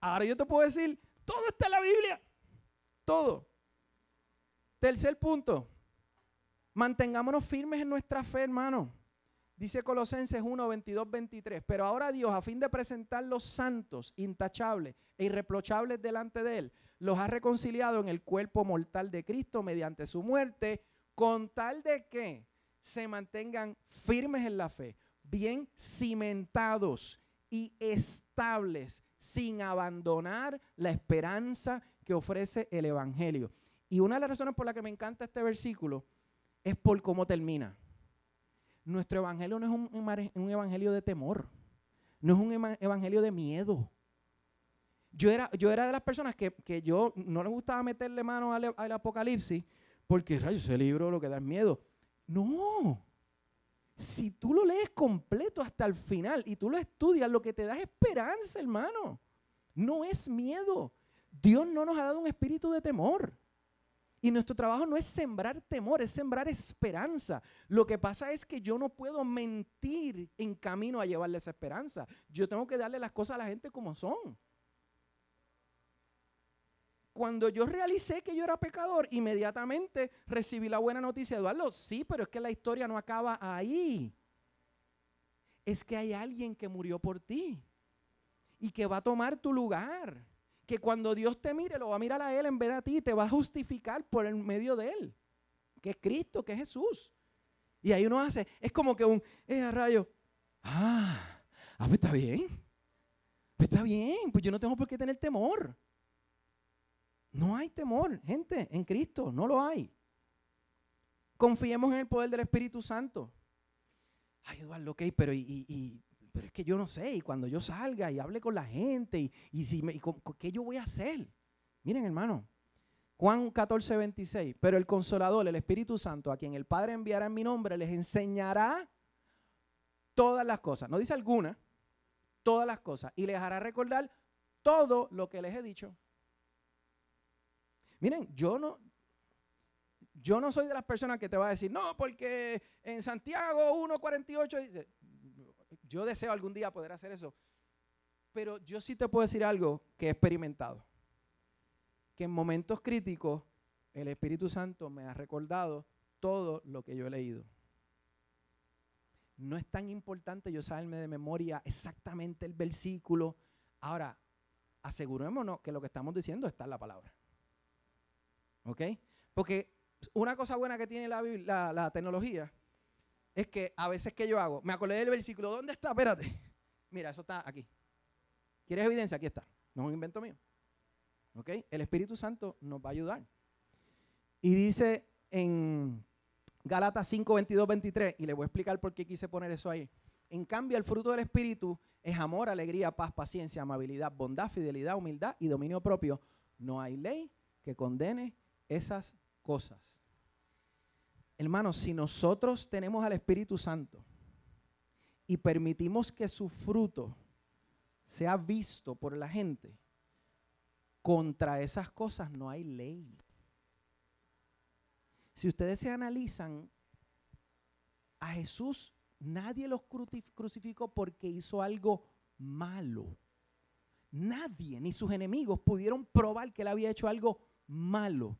Ahora yo te puedo decir, todo está en la Biblia. Todo. Tercer punto. Mantengámonos firmes en nuestra fe, hermano. Dice Colosenses 1, 22, 23. Pero ahora Dios, a fin de presentar los santos, intachables e irreprochables delante de Él, los ha reconciliado en el cuerpo mortal de Cristo mediante su muerte, con tal de que se mantengan firmes en la fe, bien cimentados y estables, sin abandonar la esperanza que ofrece el Evangelio. Y una de las razones por las que me encanta este versículo es por cómo termina. Nuestro evangelio no es un, evangelio de temor, no es un evangelio de miedo. Yo era, yo era de las personas que, yo no le gustaba meterle mano al, al apocalipsis porque rayos, ese libro lo que da es miedo. No. Si tú lo lees completo hasta el final y tú lo estudias, lo que te da es esperanza, hermano. No es miedo. Dios no nos ha dado un espíritu de temor. Y nuestro trabajo no es sembrar temor, es sembrar esperanza. Lo que pasa es que yo no puedo mentir en camino a llevarle esa esperanza. Yo tengo que darle las cosas a la gente como son. Cuando yo realicé que yo era pecador, inmediatamente recibí la buena noticia de Eduardo. Sí, pero es que la historia no acaba ahí. Es que hay alguien que murió por ti y que va a tomar tu lugar que cuando Dios te mire, lo va a mirar a Él en vez de a ti, te va a justificar por el medio de Él, que es Cristo, que es Jesús. Y ahí uno hace, es como que un, eh, rayo, ah, ah, pues está bien, pues está bien, pues yo no tengo por qué tener temor. No hay temor, gente, en Cristo, no lo hay. Confiemos en el poder del Espíritu Santo. Ay, Eduardo, ok, pero y, pero es que yo no sé, y cuando yo salga y hable con la gente, y, y si me, ¿qué yo voy a hacer? Miren, hermano, Juan 14, 26, pero el consolador, el Espíritu Santo, a quien el Padre enviará en mi nombre, les enseñará todas las cosas. No dice alguna, todas las cosas. Y les hará recordar todo lo que les he dicho. Miren, yo no, yo no soy de las personas que te va a decir, no, porque en Santiago 1.48 dice, yo deseo algún día poder hacer eso. Pero yo sí te puedo decir algo que he experimentado. Que en momentos críticos el Espíritu Santo me ha recordado todo lo que yo he leído. No es tan importante yo saberme de memoria exactamente el versículo. Ahora, asegurémonos que lo que estamos diciendo está en la palabra. ¿Ok? Porque una cosa buena que tiene la, la, tecnología es que a veces que yo hago, me acordé del versículo, ¿dónde está? Espérate. Mira, eso está aquí. ¿Quieres evidencia? Aquí está. No es un invento mío. ¿Ok? El Espíritu Santo nos va a ayudar. Y dice en Gálatas 5, 22, 23, y le voy a explicar por qué quise poner eso ahí. En cambio, el fruto del Espíritu es amor, alegría, paz, paciencia, amabilidad, bondad, fidelidad, humildad y dominio propio. No hay ley que condene esas cosas. Hermanos, si nosotros tenemos al Espíritu Santo y permitimos que su fruto sea visto por la gente, contra esas cosas no hay ley. Si ustedes se analizan, a Jesús nadie los crucificó porque hizo algo malo. Nadie, ni sus enemigos, pudieron probar que él había hecho algo malo.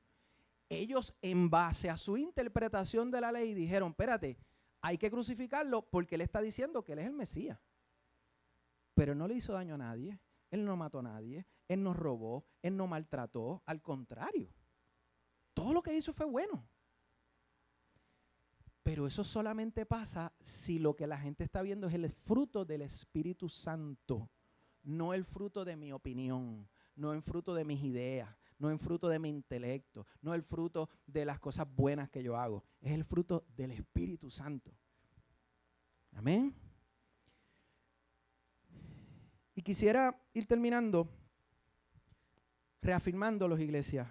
Ellos, en base a su interpretación de la ley, dijeron, espérate, hay que crucificarlo porque él está diciendo que él es el Mesías. Pero no le hizo daño a nadie, él no mató a nadie, él no robó, él no maltrató, al contrario. Todo lo que hizo fue bueno. Pero eso solamente pasa si lo que la gente está viendo es el fruto del Espíritu Santo, no el fruto de mi opinión, no el fruto de mis ideas, no el fruto de mi intelecto, no el fruto de las cosas buenas que yo hago, es el fruto del Espíritu Santo. Amén. Y quisiera ir terminando reafirmando los iglesias,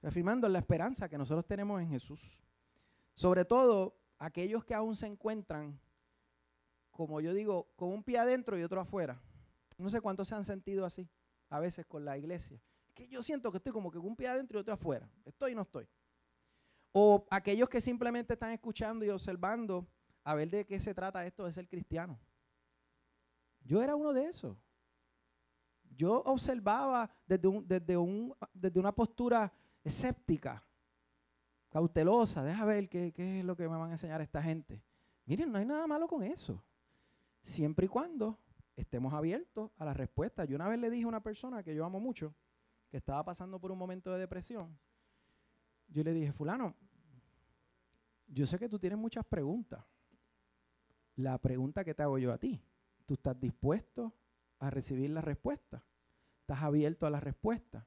reafirmando la esperanza que nosotros tenemos en Jesús. Sobre todo aquellos que aún se encuentran, como yo digo, con un pie adentro y otro afuera. No sé cuántos se han sentido así a veces con la iglesia. Que yo siento que estoy como que un pie adentro y otro afuera. Estoy y no estoy. O aquellos que simplemente están escuchando y observando a ver de qué se trata esto de ser cristiano. Yo era uno de esos. Yo observaba desde, desde, un, desde una postura escéptica cautelosa, deja ver qué, es lo que me van a enseñar esta gente. Miren, no hay nada malo con eso. Siempre y cuando estemos abiertos a la respuesta. Yo una vez le dije a una persona que yo amo mucho, estaba pasando por un momento de depresión, yo le dije, fulano, yo sé que tú tienes muchas preguntas. La pregunta que te hago yo a ti, ¿tú estás dispuesto a recibir la respuesta? ¿Estás abierto a la respuesta?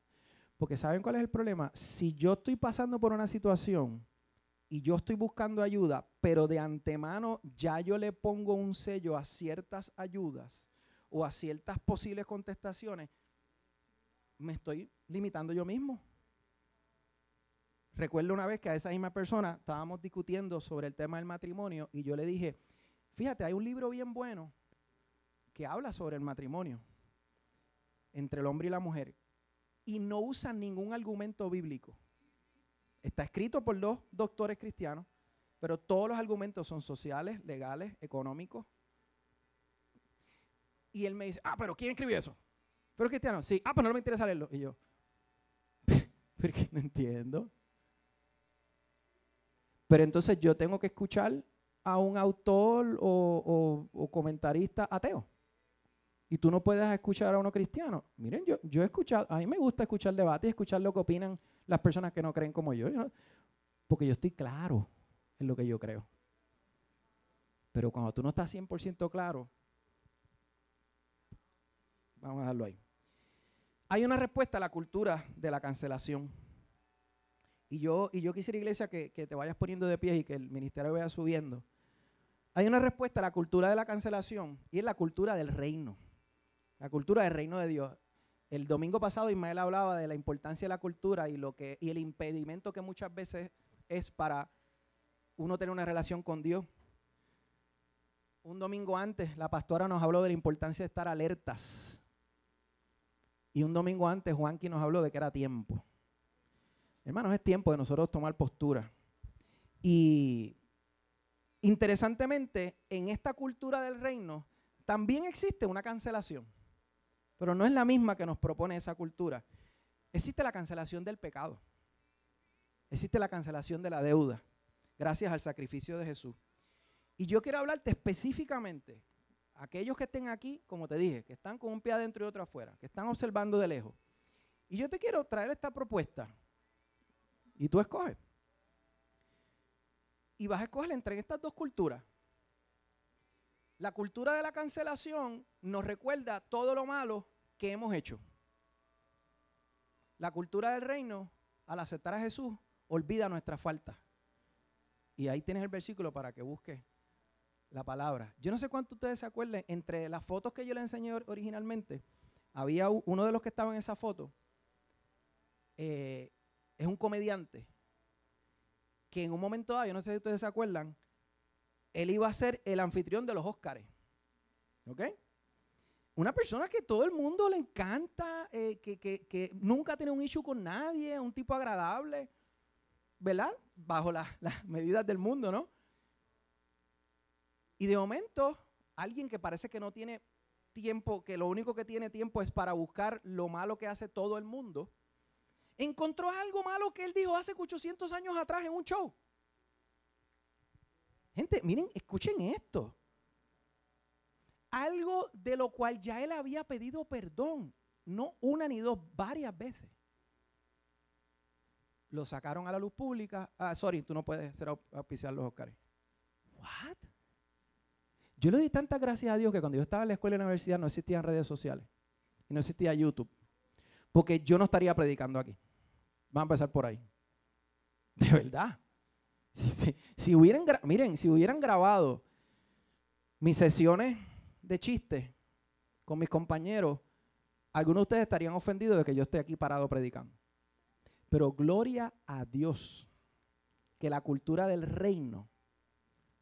Porque ¿saben cuál es el problema? Si yo estoy pasando por una situación y yo estoy buscando ayuda, pero de antemano ya yo le pongo un sello a ciertas ayudas o a ciertas posibles contestaciones, me estoy limitando yo mismo. Recuerdo una vez que a esa misma persona estábamos discutiendo sobre el tema del matrimonio y yo le dije, fíjate, hay un libro bien bueno que habla sobre el matrimonio entre el hombre y la mujer y no usan ningún argumento bíblico. Está escrito por dos doctores cristianos, pero todos los argumentos son sociales, legales, económicos. Y él me dice, ah, pero ¿quién escribió eso? ¿Pero cristiano? Sí. Ah, pero no me interesa leerlo. Y yo, ¿pero qué no entiendo? Pero entonces yo tengo que escuchar a un autor o, o comentarista ateo y tú no puedes escuchar a uno cristiano. Miren, yo, yo he escuchado, a mí me gusta escuchar debate y escuchar lo que opinan las personas que no creen como yo, porque yo estoy claro en lo que yo creo. Pero cuando tú no estás 100% claro, vamos a dejarlo ahí. Hay una respuesta a la cultura de la cancelación. Y yo, y yo quisiera, iglesia, que, que te vayas poniendo de pie y que el ministerio vaya subiendo. hay una respuesta a la cultura de la cancelación y es la cultura del reino. La cultura del reino de Dios. El domingo pasado Ismael hablaba de la importancia de la cultura y, lo que, y el impedimento que muchas veces es para uno tener una relación con Dios. Un domingo antes la pastora nos habló de la importancia de estar alertas. Y un domingo antes Juanqui nos habló de que era tiempo. Hermanos, es tiempo de nosotros tomar postura. Y interesantemente, en esta cultura del reino también existe una cancelación. Pero no es la misma que nos propone esa cultura. Existe la cancelación del pecado. Existe la cancelación de la deuda, gracias al sacrificio de Jesús. Y yo quiero hablarte específicamente, aquellos que estén aquí, como te dije, que están con un pie adentro y otro afuera, que están observando de lejos. Y yo te quiero traer esta propuesta. Y tú escoges. Y vas a escoger entre estas dos culturas. La cultura de la cancelación nos recuerda todo lo malo que hemos hecho. La cultura del reino, al aceptar a Jesús, olvida nuestra falta. Y ahí tienes el versículo para que busques la palabra. Yo no sé cuánto ustedes se acuerden, entre las fotos que yo les enseñé originalmente, había uno de los que estaba en esa foto, eh, es un comediante, que en un momento dado, yo no sé si ustedes se acuerdan, él iba a ser el anfitrión de los Óscares. ¿Ok? Una persona que todo el mundo le encanta, eh, que, que, nunca tiene un issue con nadie, un tipo agradable, ¿verdad? Bajo las medidas del mundo, ¿no? Y de momento, alguien que parece que no tiene tiempo, que lo único que tiene tiempo es para buscar lo malo que hace todo el mundo, encontró algo malo que él dijo hace 800 años atrás en un show. Gente, miren, escuchen esto. Algo de lo cual ya él había pedido perdón, no una ni dos, varias veces. Lo sacaron a la luz pública. Ah, sorry, tú no puedes ser auspiciar los Oscars. What? Yo le di tantas gracias a Dios que cuando yo estaba en la escuela y la universidad no existían redes sociales y no existía YouTube. Porque yo no estaría predicando aquí. Vamos a empezar por ahí. De verdad. Si, hubieran, miren, si hubieran grabado mis sesiones de chistes con mis compañeros, algunos de ustedes estarían ofendidos de que yo esté aquí parado predicando. Pero gloria a Dios que la cultura del reino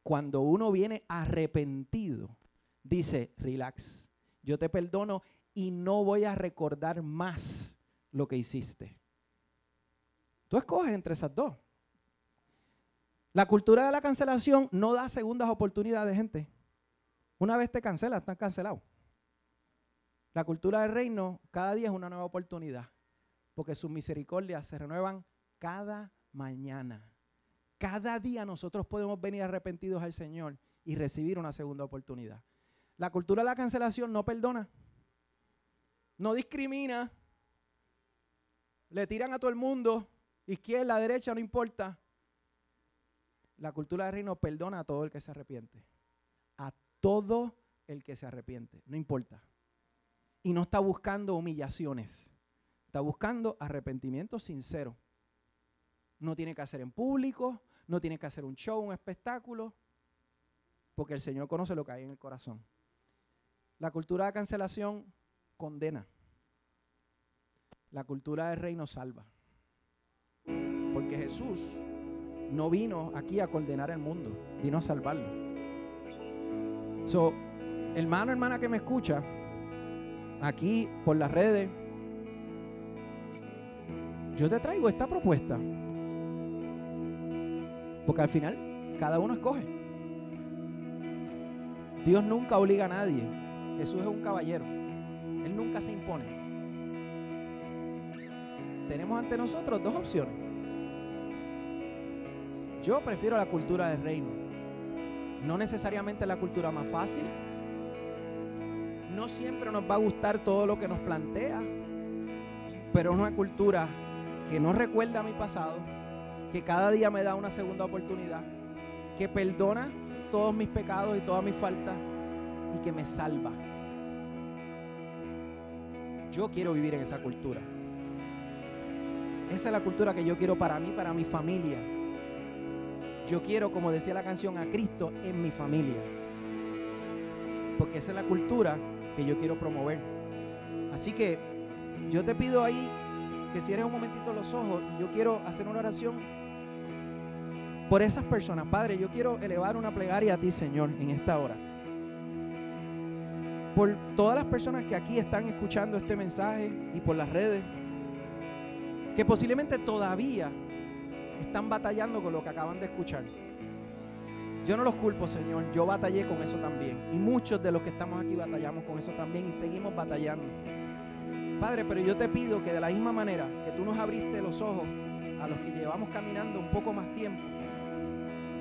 cuando uno viene arrepentido, dice, relax, yo te perdono y no voy a recordar más lo que hiciste. Tú escoges entre esas dos. La cultura de la cancelación no da segundas oportunidades, gente. Una vez te cancela, estás cancelado. La cultura del reino, cada día es una nueva oportunidad, porque sus misericordias se renuevan cada mañana. Cada día nosotros podemos venir arrepentidos al Señor y recibir una segunda oportunidad. La cultura de la cancelación no perdona, no discrimina, le tiran a todo el mundo, izquierda, derecha, no importa. La cultura del reino perdona a todo el que se arrepiente. A todo el que se arrepiente, no importa. Y no está buscando humillaciones, está buscando arrepentimiento sincero. No tiene que hacer en público, no tiene que hacer un show, un espectáculo, porque el Señor conoce lo que hay en el corazón. La cultura de cancelación condena. La cultura del reino salva. Porque Jesús no vino aquí a condenar el mundo, vino a salvarlo. So, hermano, hermana que me escucha, aquí por las redes, yo te traigo esta propuesta. Porque al final cada uno escoge. Dios nunca obliga a nadie. Jesús es un caballero. Él nunca se impone. Tenemos ante nosotros dos opciones. Yo prefiero la cultura del reino. No necesariamente la cultura más fácil. No siempre nos va a gustar todo lo que nos plantea. Pero es una cultura que no recuerda a mi pasado que cada día me da una segunda oportunidad, que perdona todos mis pecados y todas mis faltas y que me salva. Yo quiero vivir en esa cultura. Esa es la cultura que yo quiero para mí, para mi familia. Yo quiero, como decía la canción, a Cristo en mi familia. Porque esa es la cultura que yo quiero promover. Así que yo te pido ahí que cierres un momentito los ojos y yo quiero hacer una oración por esas personas. Padre, yo quiero elevar una plegaria a ti, Señor, en esta hora. Por todas las personas que aquí están escuchando este mensaje y por las redes, que posiblemente todavía están batallando con lo que acaban de escuchar. Yo no los culpo, Señor. Yo batallé con eso también. Y muchos de los que estamos aquí batallamos con eso también y seguimos batallando. Padre, pero yo te pido que de la misma manera que tú nos abriste los ojos a los que llevamos caminando un poco más tiempo,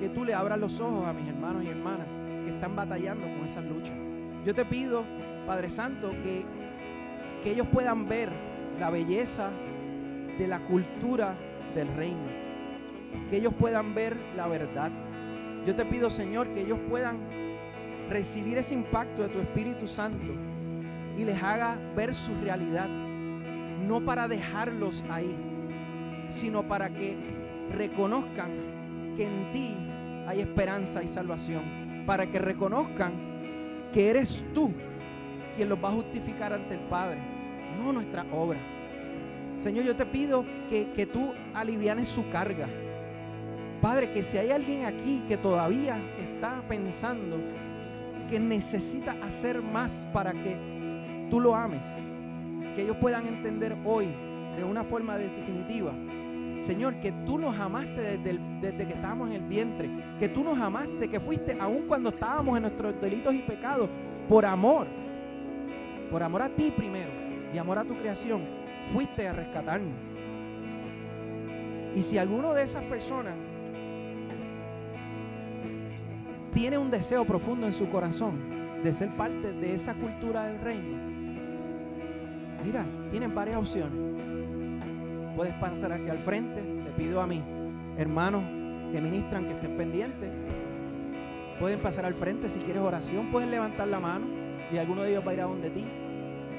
que tú le abras los ojos a mis hermanos y hermanas que están batallando con esas luchas. Yo te pido, Padre Santo, que, que ellos puedan ver la belleza de la cultura del reino. Que ellos puedan ver la verdad. Yo te pido, Señor, que ellos puedan recibir ese impacto de tu Espíritu Santo y les haga ver su realidad. No para dejarlos ahí, sino para que reconozcan que en ti hay esperanza y salvación. Para que reconozcan que eres tú quien los va a justificar ante el Padre, no nuestra obra. Señor, yo te pido que, que tú alivianes su carga. Padre, que si hay alguien aquí que todavía está pensando que necesita hacer más para que tú lo ames, que ellos puedan entender hoy de una forma definitiva, Señor, que tú nos amaste desde, que estábamos en el vientre, que tú nos amaste, que fuiste aún cuando estábamos en nuestros delitos y pecados, por amor, por amor a ti primero y amor a tu creación, fuiste a rescatarnos. Y si alguno de esas personas tiene un deseo profundo en su corazón de ser parte de esa cultura del reino, mira, tienen varias opciones. Puedes pasar aquí al frente, le pido a mis hermanos que ministran que estén pendientes. Pueden pasar al frente si quieres oración, puedes levantar la mano y alguno de ellos va a ir a donde ti.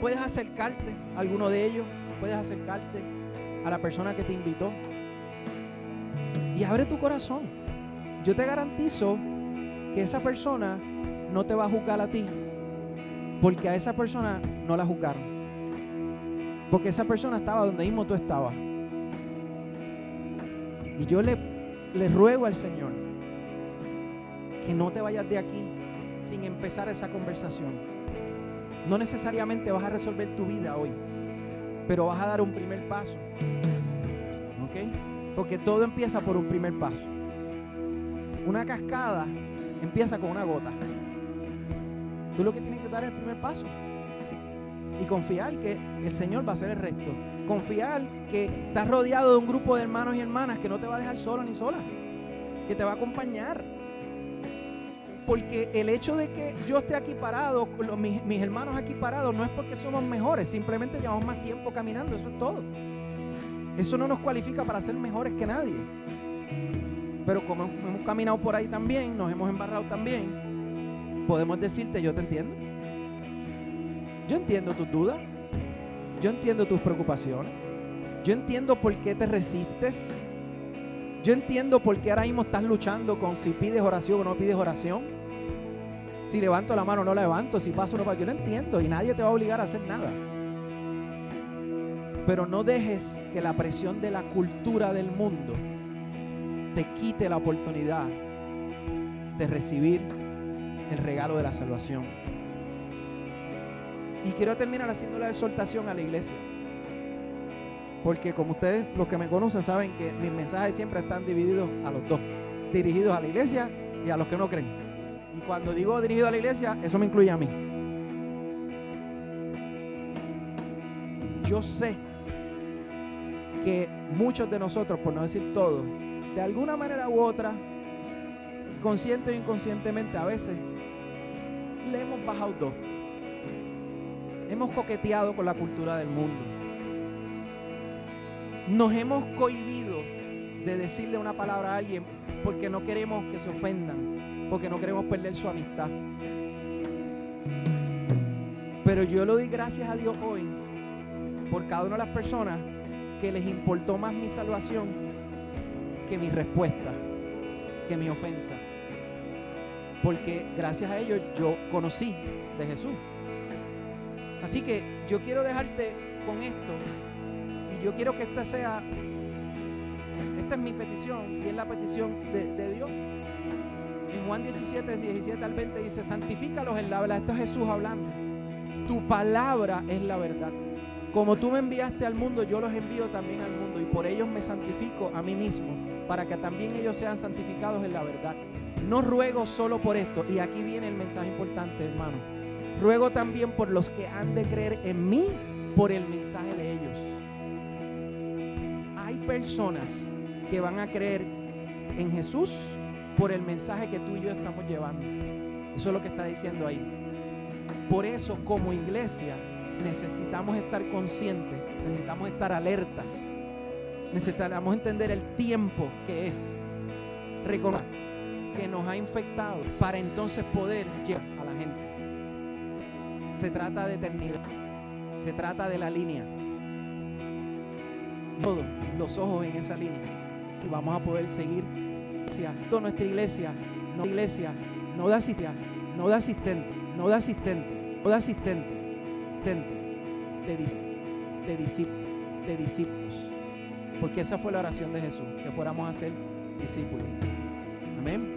Puedes acercarte a alguno de ellos, puedes acercarte a la persona que te invitó. Y abre tu corazón. Yo te garantizo que esa persona no te va a juzgar a ti, porque a esa persona no la juzgaron. Porque esa persona estaba donde mismo tú estabas. Y yo le, le ruego al Señor que no te vayas de aquí sin empezar esa conversación. No necesariamente vas a resolver tu vida hoy, pero vas a dar un primer paso. ¿Ok? Porque todo empieza por un primer paso. Una cascada empieza con una gota. Tú lo que tienes que dar es el primer paso. Y confiar que el Señor va a hacer el resto. Confiar que estás rodeado de un grupo de hermanos y hermanas que no te va a dejar solo ni sola. Que te va a acompañar. Porque el hecho de que yo esté aquí parado, mis, mis hermanos aquí parados, no es porque somos mejores. Simplemente llevamos más tiempo caminando. Eso es todo. Eso no nos cualifica para ser mejores que nadie. Pero como hemos caminado por ahí también, nos hemos embarrado también, podemos decirte, yo te entiendo. Yo entiendo tus dudas. Yo entiendo tus preocupaciones. Yo entiendo por qué te resistes. Yo entiendo por qué ahora mismo estás luchando con si pides oración o no pides oración. Si levanto la mano o no la levanto, si paso o no paso. Yo lo entiendo y nadie te va a obligar a hacer nada. Pero no dejes que la presión de la cultura del mundo te quite la oportunidad de recibir el regalo de la salvación. Y quiero terminar haciendo la exhortación a la iglesia. Porque como ustedes, los que me conocen, saben que mis mensajes siempre están divididos a los dos. Dirigidos a la iglesia y a los que no creen. Y cuando digo dirigido a la iglesia, eso me incluye a mí. Yo sé que muchos de nosotros, por no decir todos, de alguna manera u otra, consciente o inconscientemente a veces, le hemos bajado dos. Hemos coqueteado con la cultura del mundo. Nos hemos cohibido de decirle una palabra a alguien porque no queremos que se ofendan, porque no queremos perder su amistad. Pero yo le doy gracias a Dios hoy por cada una de las personas que les importó más mi salvación que mi respuesta. que mi ofensa. Porque gracias a ellos yo conocí de Jesús. Así que yo quiero dejarte con esto y yo quiero que esta sea, esta es mi petición y es la petición de, Dios. En Juan 17, 17 al 20 dice, santifícalos en la verdad. Esto es Jesús hablando. Tu palabra es la verdad. Como tú me enviaste al mundo, yo los envío también al mundo y por ellos me santifico a mí mismo, para que también ellos sean santificados en la verdad. No ruego solo por esto, y aquí viene el mensaje importante, hermano. Ruego también por los que han de creer en mí por el mensaje de ellos. Hay personas que van a creer en Jesús por el mensaje que tú y yo estamos llevando. Eso es lo que está diciendo ahí. Por eso, como iglesia, necesitamos estar conscientes, necesitamos estar alertas, necesitamos entender el tiempo que es, reconocer que nos ha infectado para entonces poder gente. Se trata de eternidad, se trata de la línea. Todos los ojos en esa línea y vamos a poder seguir. Toda nuestra iglesia, no iglesia, no da asistente, no da asistente, no da asistente, no da asistente de, de, discípulos, de discípulos. Porque esa fue la oración de Jesús, que fuéramos a ser discípulos. Amén.